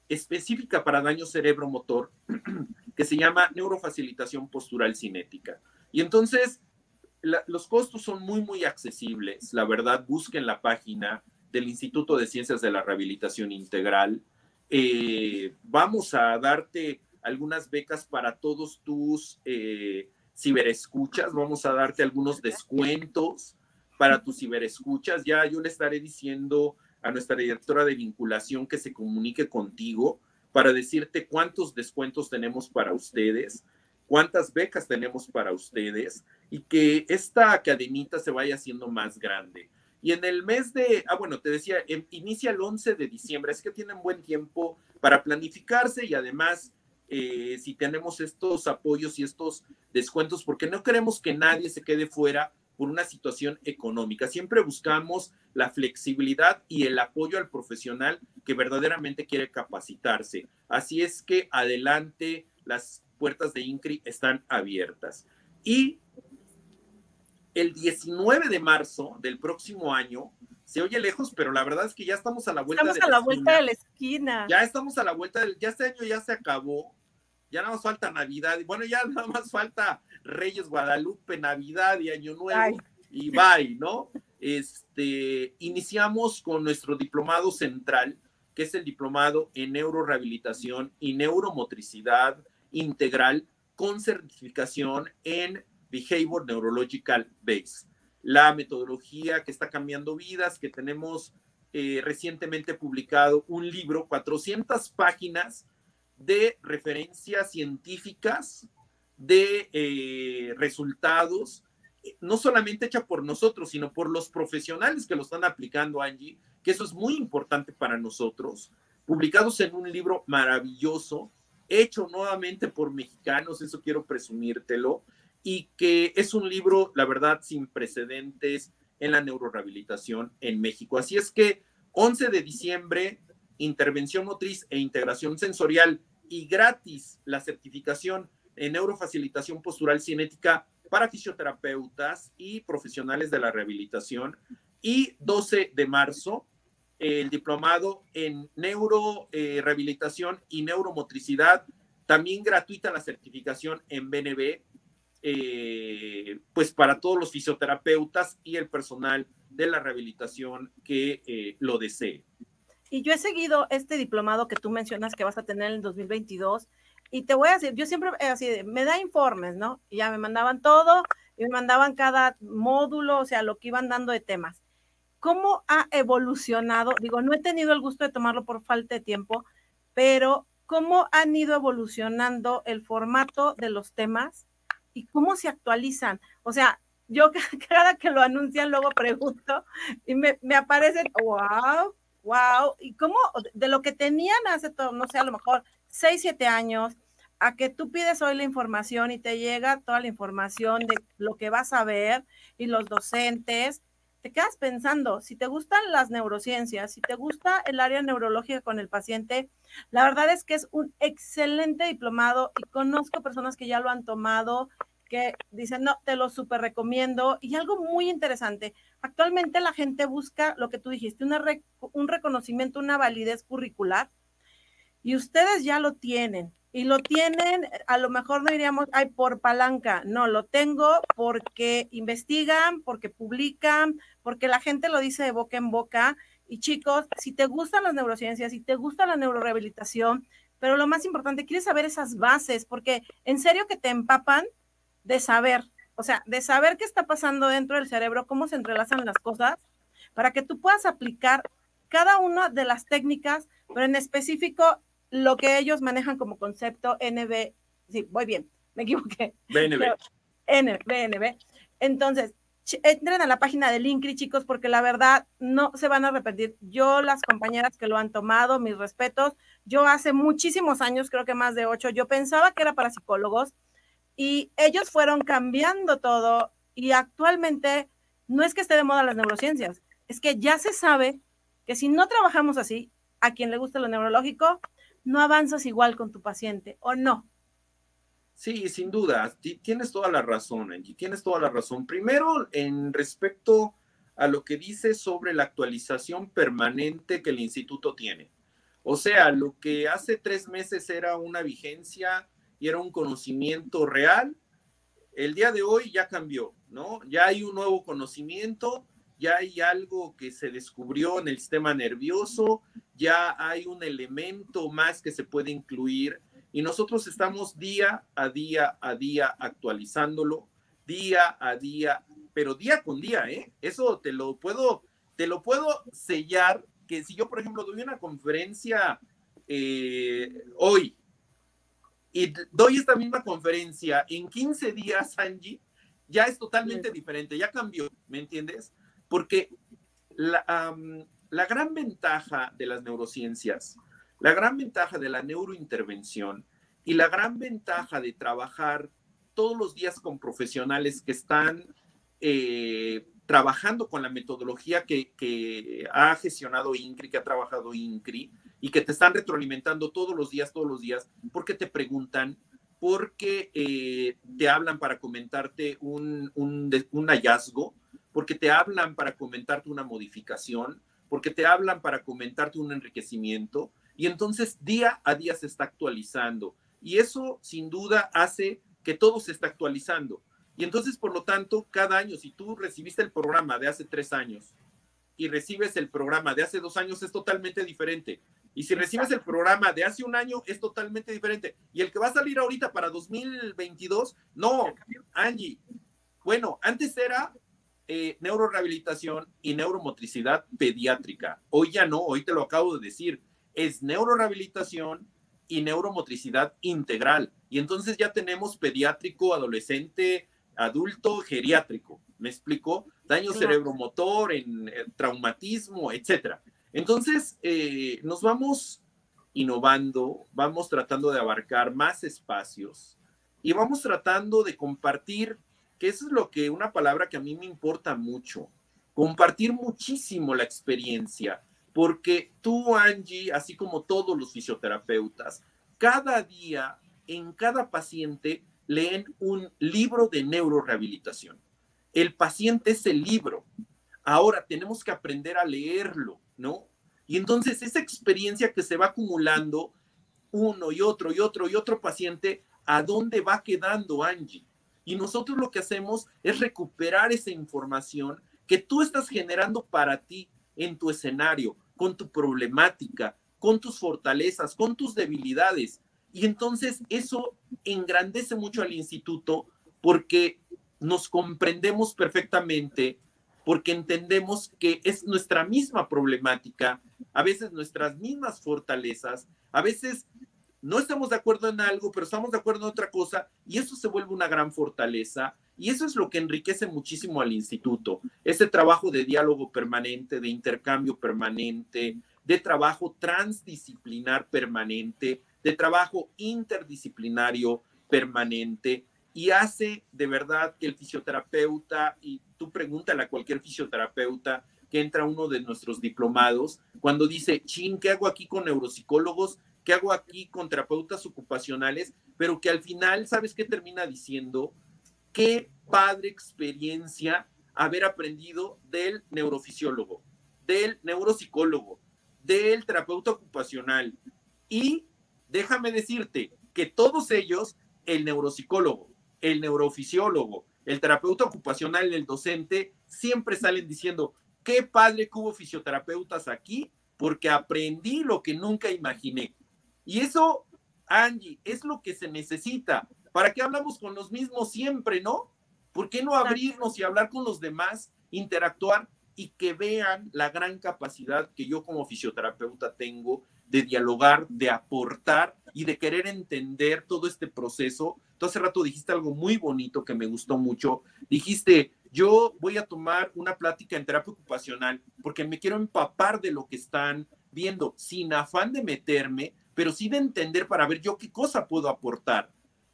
Speaker 2: específica para daño cerebro-motor, que se llama neurofacilitación postural cinética. Y entonces, los costos son muy, muy accesibles. La verdad, busquen la página del Instituto de Ciencias de la Rehabilitación Integral eh, vamos a darte algunas becas para todos tus eh, ciberescuchas, vamos a darte algunos descuentos para tus ciberescuchas. Ya yo le estaré diciendo a nuestra directora de vinculación que se comunique contigo para decirte cuántos descuentos tenemos para ustedes, cuántas becas tenemos para ustedes y que esta academita se vaya haciendo más grande. Y en el mes de, ah, bueno, te decía, em, inicia el 11 de diciembre, es que tienen buen tiempo para planificarse y además, eh, si tenemos estos apoyos y estos descuentos, porque no queremos que nadie se quede fuera por una situación económica. Siempre buscamos la flexibilidad y el apoyo al profesional que verdaderamente quiere capacitarse. Así es que adelante, las puertas de INCRI están abiertas. Y el 19 de marzo del próximo año. Se oye lejos, pero la verdad es que ya estamos a la vuelta
Speaker 1: estamos de a la, vuelta de la esquina.
Speaker 2: Ya estamos a la vuelta del, ya este año ya se acabó. Ya nada más falta Navidad. Bueno, ya nada más falta Reyes Guadalupe, Navidad y Año Nuevo. Y bye, ¿no? Este, iniciamos con nuestro diplomado central, que es el diplomado en neurorehabilitación y neuromotricidad integral con certificación en Behavior Neurological Base, la metodología que está cambiando vidas, que tenemos eh, recientemente publicado un libro, 400 páginas de referencias científicas, de eh, resultados, no solamente hecha por nosotros, sino por los profesionales que lo están aplicando, Angie, que eso es muy importante para nosotros, publicados en un libro maravilloso, hecho nuevamente por mexicanos, eso quiero presumírtelo, y que es un libro, la verdad, sin precedentes en la neurorehabilitación en México. Así es que 11 de diciembre, intervención motriz e integración sensorial y gratis la certificación en neurofacilitación postural cinética para fisioterapeutas y profesionales de la rehabilitación. Y 12 de marzo, el diplomado en neurorehabilitación y neuromotricidad, también gratuita la certificación en BNB eh, pues para todos los fisioterapeutas y el personal de la rehabilitación que eh, lo desee.
Speaker 1: Y yo he seguido este diplomado que tú mencionas que vas a tener en el 2022 y te voy a decir, yo siempre eh, así, me da informes, ¿no? Ya me mandaban todo y me mandaban cada módulo, o sea, lo que iban dando de temas. ¿Cómo ha evolucionado? Digo, no he tenido el gusto de tomarlo por falta de tiempo, pero ¿cómo han ido evolucionando el formato de los temas? Y cómo se actualizan. O sea, yo cada que lo anuncian luego pregunto y me, me aparecen, wow, wow, y cómo de lo que tenían hace todo, no sé, a lo mejor seis, siete años, a que tú pides hoy la información y te llega toda la información de lo que vas a ver y los docentes, te quedas pensando, si te gustan las neurociencias, si te gusta el área neurológica con el paciente, la verdad es que es un excelente diplomado y conozco personas que ya lo han tomado, que dicen, no, te lo súper recomiendo. Y algo muy interesante, actualmente la gente busca lo que tú dijiste, un reconocimiento, una validez curricular, y ustedes ya lo tienen y lo tienen, a lo mejor no diríamos, ay, por palanca, no, lo tengo porque investigan, porque publican, porque la gente lo dice de boca en boca. Y chicos, si te gustan las neurociencias, si te gusta la neurorehabilitación, pero lo más importante, quieres saber esas bases, porque en serio que te empapan de saber, o sea, de saber qué está pasando dentro del cerebro, cómo se entrelazan las cosas, para que tú puedas aplicar cada una de las técnicas, pero en específico lo que ellos manejan como concepto NB, sí, voy bien, me equivoqué.
Speaker 2: BNB.
Speaker 1: BNB. Entonces, entren a la página del INCRI, chicos, porque la verdad no se van a arrepentir. Yo, las compañeras que lo han tomado, mis respetos, yo hace muchísimos años, creo que más de ocho, yo pensaba que era para psicólogos y ellos fueron cambiando todo y actualmente no es que esté de moda las neurociencias, es que ya se sabe que si no trabajamos así, a quien le gusta lo neurológico, no avanzas igual con tu paciente, ¿o no?
Speaker 2: Sí, sin duda, tienes toda la razón, Angie, tienes toda la razón. Primero, en respecto a lo que dice sobre la actualización permanente que el instituto tiene. O sea, lo que hace tres meses era una vigencia y era un conocimiento real, el día de hoy ya cambió, ¿no? Ya hay un nuevo conocimiento, ya hay algo que se descubrió en el sistema nervioso, ya hay un elemento más que se puede incluir y nosotros estamos día a día a día actualizándolo, día a día, pero día con día, ¿eh? Eso te lo puedo, te lo puedo sellar, que si yo, por ejemplo, doy una conferencia eh, hoy y doy esta misma conferencia en 15 días, Angie, ya es totalmente diferente, ya cambió, ¿me entiendes? Porque la, gran ventaja de las neurociencias, la gran ventaja de la neurointervención y la gran ventaja de trabajar todos los días con profesionales que están eh, trabajando con la metodología que, ha gestionado INCRI, que ha trabajado INCRI, y que te están retroalimentando todos los días, todos los días, porque te preguntan, porque eh, te hablan para comentarte un hallazgo, porque te hablan para comentarte una modificación, porque te hablan para comentarte un enriquecimiento y entonces día a día se está actualizando. Y eso sin duda hace que todo se está actualizando. Y entonces, por lo tanto, cada año, si tú recibiste el programa de hace tres años y recibes el programa de hace dos años, es totalmente diferente. Y si recibes el programa de hace un año, es totalmente diferente. Y el que va a salir ahorita para 2022, no, Angie. Bueno, antes era eh, neurorehabilitación y neuromotricidad pediátrica. Hoy ya no, hoy te lo acabo de decir, es neurorehabilitación y neuromotricidad integral. Y entonces ya tenemos pediátrico, adolescente, adulto, geriátrico. ¿Me explico? Daño cerebromotor, en, eh, traumatismo, etcétera. Entonces, eh, nos vamos innovando, vamos tratando de abarcar más espacios y vamos tratando de compartir que eso es lo que, una palabra que a mí me importa mucho, compartir muchísimo la experiencia, porque tú, Angie, así como todos los fisioterapeutas, cada día en cada paciente leen un libro de neurorehabilitación. El paciente es el libro. Ahora tenemos que aprender a leerlo, ¿no? Y entonces esa experiencia que se va acumulando uno y otro y otro y otro paciente, ¿a dónde va quedando Angie? Y nosotros lo que hacemos es recuperar esa información que tú estás generando para ti en tu escenario, con tu problemática, con tus fortalezas, con tus debilidades. Y entonces eso engrandece mucho al instituto porque nos comprendemos perfectamente, porque entendemos que es nuestra misma problemática, a veces nuestras mismas fortalezas, a veces no estamos de acuerdo en algo, pero estamos de acuerdo en otra cosa y eso se vuelve una gran fortaleza y eso es lo que enriquece muchísimo al instituto, ese trabajo de diálogo permanente, de intercambio permanente, de trabajo transdisciplinar permanente, de trabajo interdisciplinario permanente y hace de verdad que el fisioterapeuta, y tú pregúntale a cualquier fisioterapeuta que entra uno de nuestros diplomados, cuando dice, chin, ¿qué hago aquí con neuropsicólogos? ¿Qué hago aquí con terapeutas ocupacionales? Pero que al final, ¿sabes qué termina diciendo? Qué padre experiencia haber aprendido del neurofisiólogo, del neuropsicólogo, del terapeuta ocupacional. Y déjame decirte que todos ellos, el neuropsicólogo, el neurofisiólogo, el terapeuta ocupacional, el docente, siempre salen diciendo, qué padre que hubo fisioterapeutas aquí, porque aprendí lo que nunca imaginé. Y eso, Angie, es lo que se necesita. ¿Para qué hablamos con los mismos siempre, no? ¿Por qué no abrirnos y hablar con los demás, interactuar y que vean la gran capacidad que yo como fisioterapeuta tengo de dialogar, de aportar y de querer entender todo este proceso. Tú hace rato dijiste algo muy bonito que me gustó mucho. Dijiste, yo voy a tomar una plática en terapia ocupacional porque me quiero empapar de lo que están viendo, sin afán de meterme, pero sí de entender para ver yo qué cosa puedo aportar.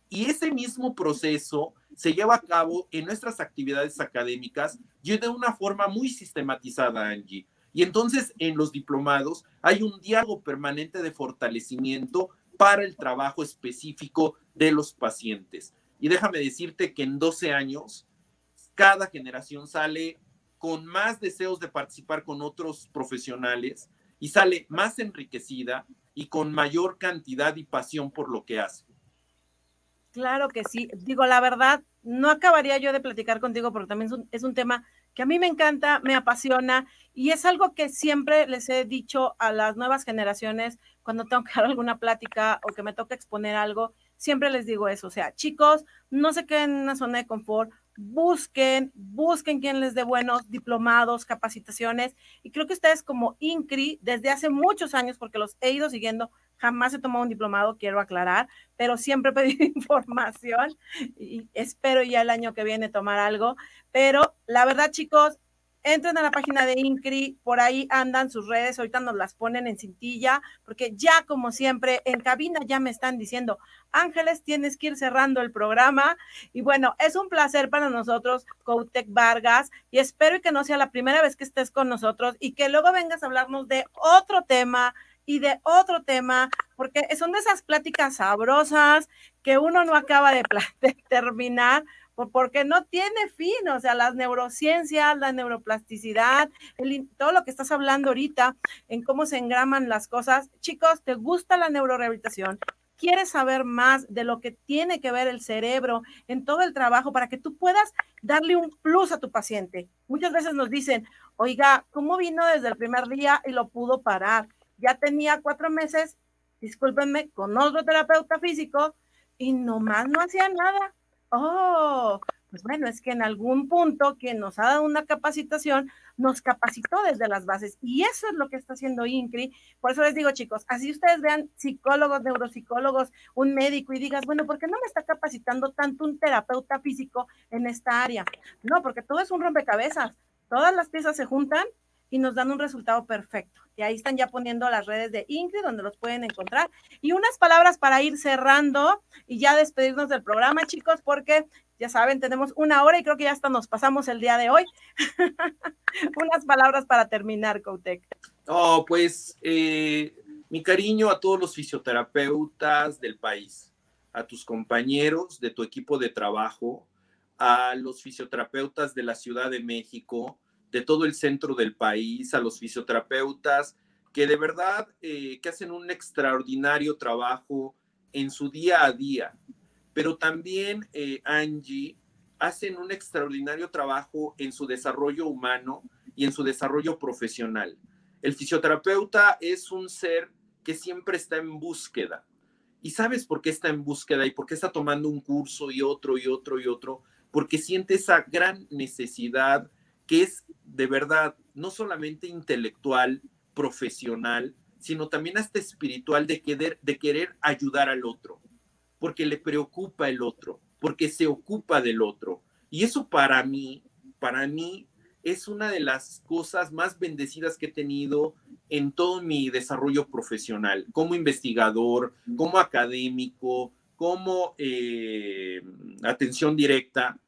Speaker 2: Y ese mismo proceso se lleva a cabo en nuestras actividades académicas y de una forma muy sistematizada, Angie. Y entonces en los diplomados hay un diálogo permanente de fortalecimiento para el trabajo específico de los pacientes. Y déjame decirte que en 12 años, cada generación sale con más deseos de participar con otros profesionales y sale más enriquecida y con mayor cantidad y pasión por lo que hace.
Speaker 1: Claro que sí. Digo, la verdad, no acabaría yo de platicar contigo porque también es un, es un tema que a mí me encanta, me apasiona y es algo que siempre les he dicho a las nuevas generaciones cuando tengo que dar alguna plática o que me toca exponer algo, siempre les digo eso, o sea, chicos, no se queden en una zona de confort, busquen, busquen quien les dé buenos diplomados, capacitaciones y creo que ustedes como INCRI desde hace muchos años, porque los he ido siguiendo, jamás he tomado un diplomado, quiero aclarar, pero siempre pedido información y espero ya el año que viene tomar algo. Pero la verdad, chicos, entren a la página de INCRI, por ahí andan sus redes, ahorita nos las ponen en cintilla, porque ya como siempre en cabina ya me están diciendo, Ángeles, tienes que ir cerrando el programa. Y bueno, es un placer para nosotros, Coutec Vargas, y espero que no sea la primera vez que estés con nosotros y que luego vengas a hablarnos de otro tema y de otro tema, porque son de esas pláticas sabrosas que uno no acaba de, terminar, porque no tiene fin, o sea, las neurociencias, la neuroplasticidad, todo lo que estás hablando ahorita, en cómo se engraman las cosas. Chicos, ¿te gusta la neurorehabilitación? ¿Quieres saber más de lo que tiene que ver el cerebro en todo el trabajo para que tú puedas darle un plus a tu paciente? Muchas veces nos dicen, oiga, ¿cómo vino desde el primer día y lo pudo parar? ya tenía cuatro meses, discúlpenme, con otro terapeuta físico y nomás no hacía nada. Oh, pues bueno, es que en algún punto quien nos ha dado una capacitación nos capacitó desde las bases y eso es lo que está haciendo INCRI. Por eso les digo, chicos, así ustedes vean psicólogos, neuropsicólogos, un médico y digas, bueno, ¿por qué no me está capacitando tanto un terapeuta físico en esta área? No, porque todo es un rompecabezas. Todas las piezas se juntan y nos dan un resultado perfecto. Y ahí están ya poniendo las redes de Ingrid, donde los pueden encontrar. Y unas palabras para ir cerrando y ya despedirnos del programa, chicos, porque ya saben, tenemos una hora y creo que ya hasta nos pasamos el día de hoy. unas palabras para terminar, Coutec.
Speaker 2: Oh, pues eh, mi cariño a todos los fisioterapeutas del país, a tus compañeros de tu equipo de trabajo, a los fisioterapeutas de la Ciudad de México, de todo el centro del país, a los fisioterapeutas, que de verdad eh, que hacen un extraordinario trabajo en su día a día, pero también, eh, Angie, hacen un extraordinario trabajo en su desarrollo humano y en su desarrollo profesional. El fisioterapeuta es un ser que siempre está en búsqueda. ¿Y sabes por qué está en búsqueda y por qué está tomando un curso y otro y otro y otro? Porque siente esa gran necesidad que es de verdad no solamente intelectual, profesional, sino también hasta espiritual de querer, de querer ayudar al otro, porque le preocupa el otro, porque se ocupa del otro. Y eso para mí, para mí es una de las cosas más bendecidas que he tenido en todo mi desarrollo profesional, como investigador, como académico, como eh, atención directa,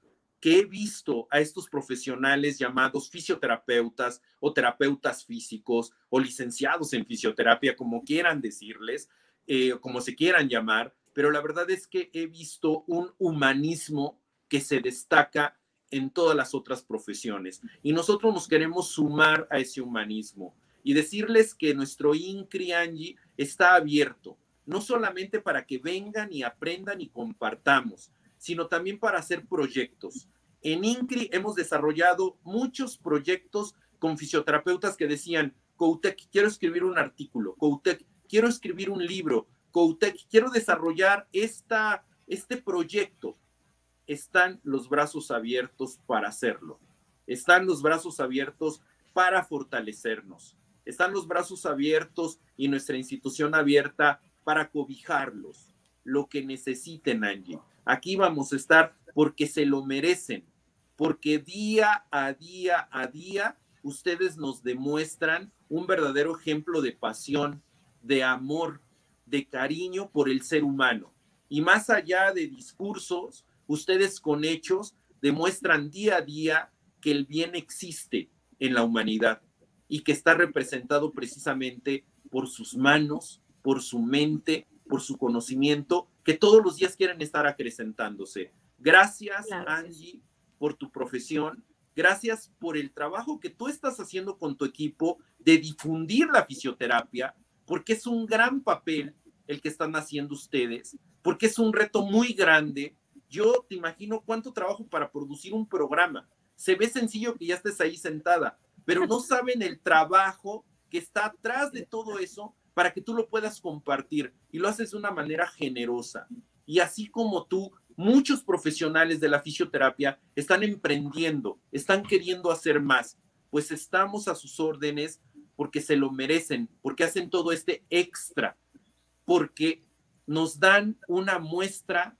Speaker 2: que he visto a estos profesionales llamados fisioterapeutas o terapeutas físicos o licenciados en fisioterapia, como quieran decirles, eh, como se quieran llamar, pero la verdad es que he visto un humanismo que se destaca en todas las otras profesiones. Y nosotros nos queremos sumar a ese humanismo y decirles que nuestro INCRI Angie está abierto, no solamente para que vengan y aprendan y compartamos, sino también para hacer proyectos. En INCRI hemos desarrollado muchos proyectos con fisioterapeutas que decían, Coutec, quiero escribir un artículo, Coutec, quiero escribir un libro, Coutec, quiero desarrollar esta, este proyecto están los brazos abiertos para hacerlo. Están los brazos abiertos para fortalecernos. Están los brazos abiertos y nuestra institución abierta para cobijarlos. Lo que necesiten, Angie. Aquí vamos a estar porque se lo merecen, porque día a día a día ustedes nos demuestran un verdadero ejemplo de pasión, de amor, de cariño por el ser humano. Y más allá de discursos, ustedes con hechos demuestran día a día que el bien existe en la humanidad y que está representado precisamente por sus manos, por su mente, por su conocimiento, que todos los días quieren estar acrecentándose. Gracias, Angie, por tu profesión. Gracias por el trabajo que tú estás haciendo con tu equipo de difundir la fisioterapia, porque es un gran papel el que están haciendo ustedes, porque es un reto muy grande yo te imagino cuánto trabajo para producir un programa. Se ve sencillo que ya estés ahí sentada, pero no saben el trabajo que está atrás de todo eso para que tú lo puedas compartir y lo haces de una manera generosa. Y así como tú, muchos profesionales de la fisioterapia están emprendiendo, están queriendo hacer más, pues estamos a sus órdenes porque se lo merecen, porque hacen todo este extra, porque nos dan una muestra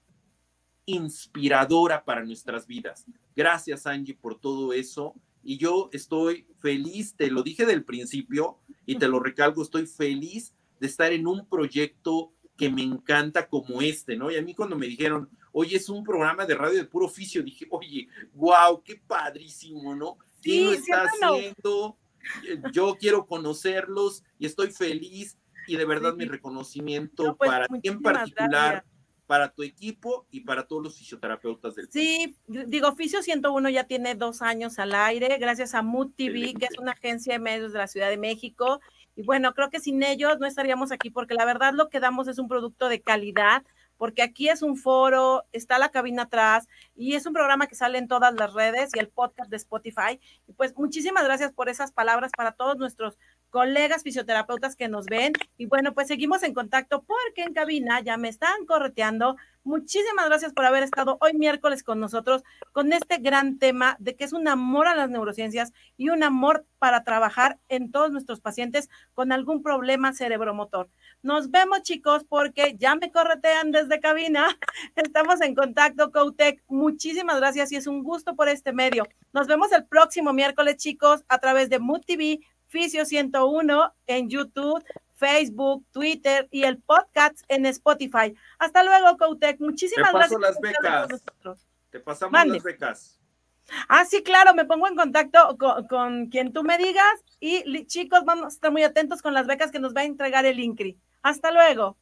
Speaker 2: inspiradora para nuestras vidas. Gracias, Angie, por todo eso. Y yo estoy feliz, te lo dije del principio y te lo recalco, estoy feliz de estar en un proyecto que me encanta como este, ¿no? Y a mí cuando me dijeron, oye, es un programa de radio de puro oficio, dije, oye, wow, qué padrísimo, ¿no? ¿Quién lo está haciendo? Yo quiero conocerlos y estoy feliz y de verdad mi reconocimiento pues, para ti en particular para tu equipo y para todos los fisioterapeutas del
Speaker 1: Sí, digo, Oficio 101 ya tiene dos años al aire, gracias a Mood TV, que es una agencia de medios de la Ciudad de México. Y bueno, creo que sin ellos no estaríamos aquí porque la verdad lo que damos es un producto de calidad, porque aquí es un foro, está la cabina atrás y es un programa que sale en todas las redes y el podcast de Spotify. Y pues muchísimas gracias por esas palabras para todos nuestros colegas fisioterapeutas que nos ven. Y bueno, pues seguimos en contacto porque en cabina ya me están correteando. Muchísimas gracias por haber estado hoy miércoles con nosotros con este gran tema de que es un amor a las neurociencias y un amor para trabajar en todos nuestros pacientes con algún problema cerebromotor. Nos vemos chicos porque ya me corretean desde cabina. Estamos en contacto, Coutec. Muchísimas gracias y es un gusto por este medio. Nos vemos el próximo miércoles chicos a través de Mood TV Fisio 101 en YouTube, Facebook, Twitter y el podcast en Spotify. Hasta luego, Coutec. Muchísimas Te paso
Speaker 2: gracias. las becas. Te pasamos las becas.
Speaker 1: Ah, sí, claro, me pongo en contacto con, quien tú me digas y chicos, vamos a estar muy atentos con las becas que nos va a entregar el INCRI. Hasta luego.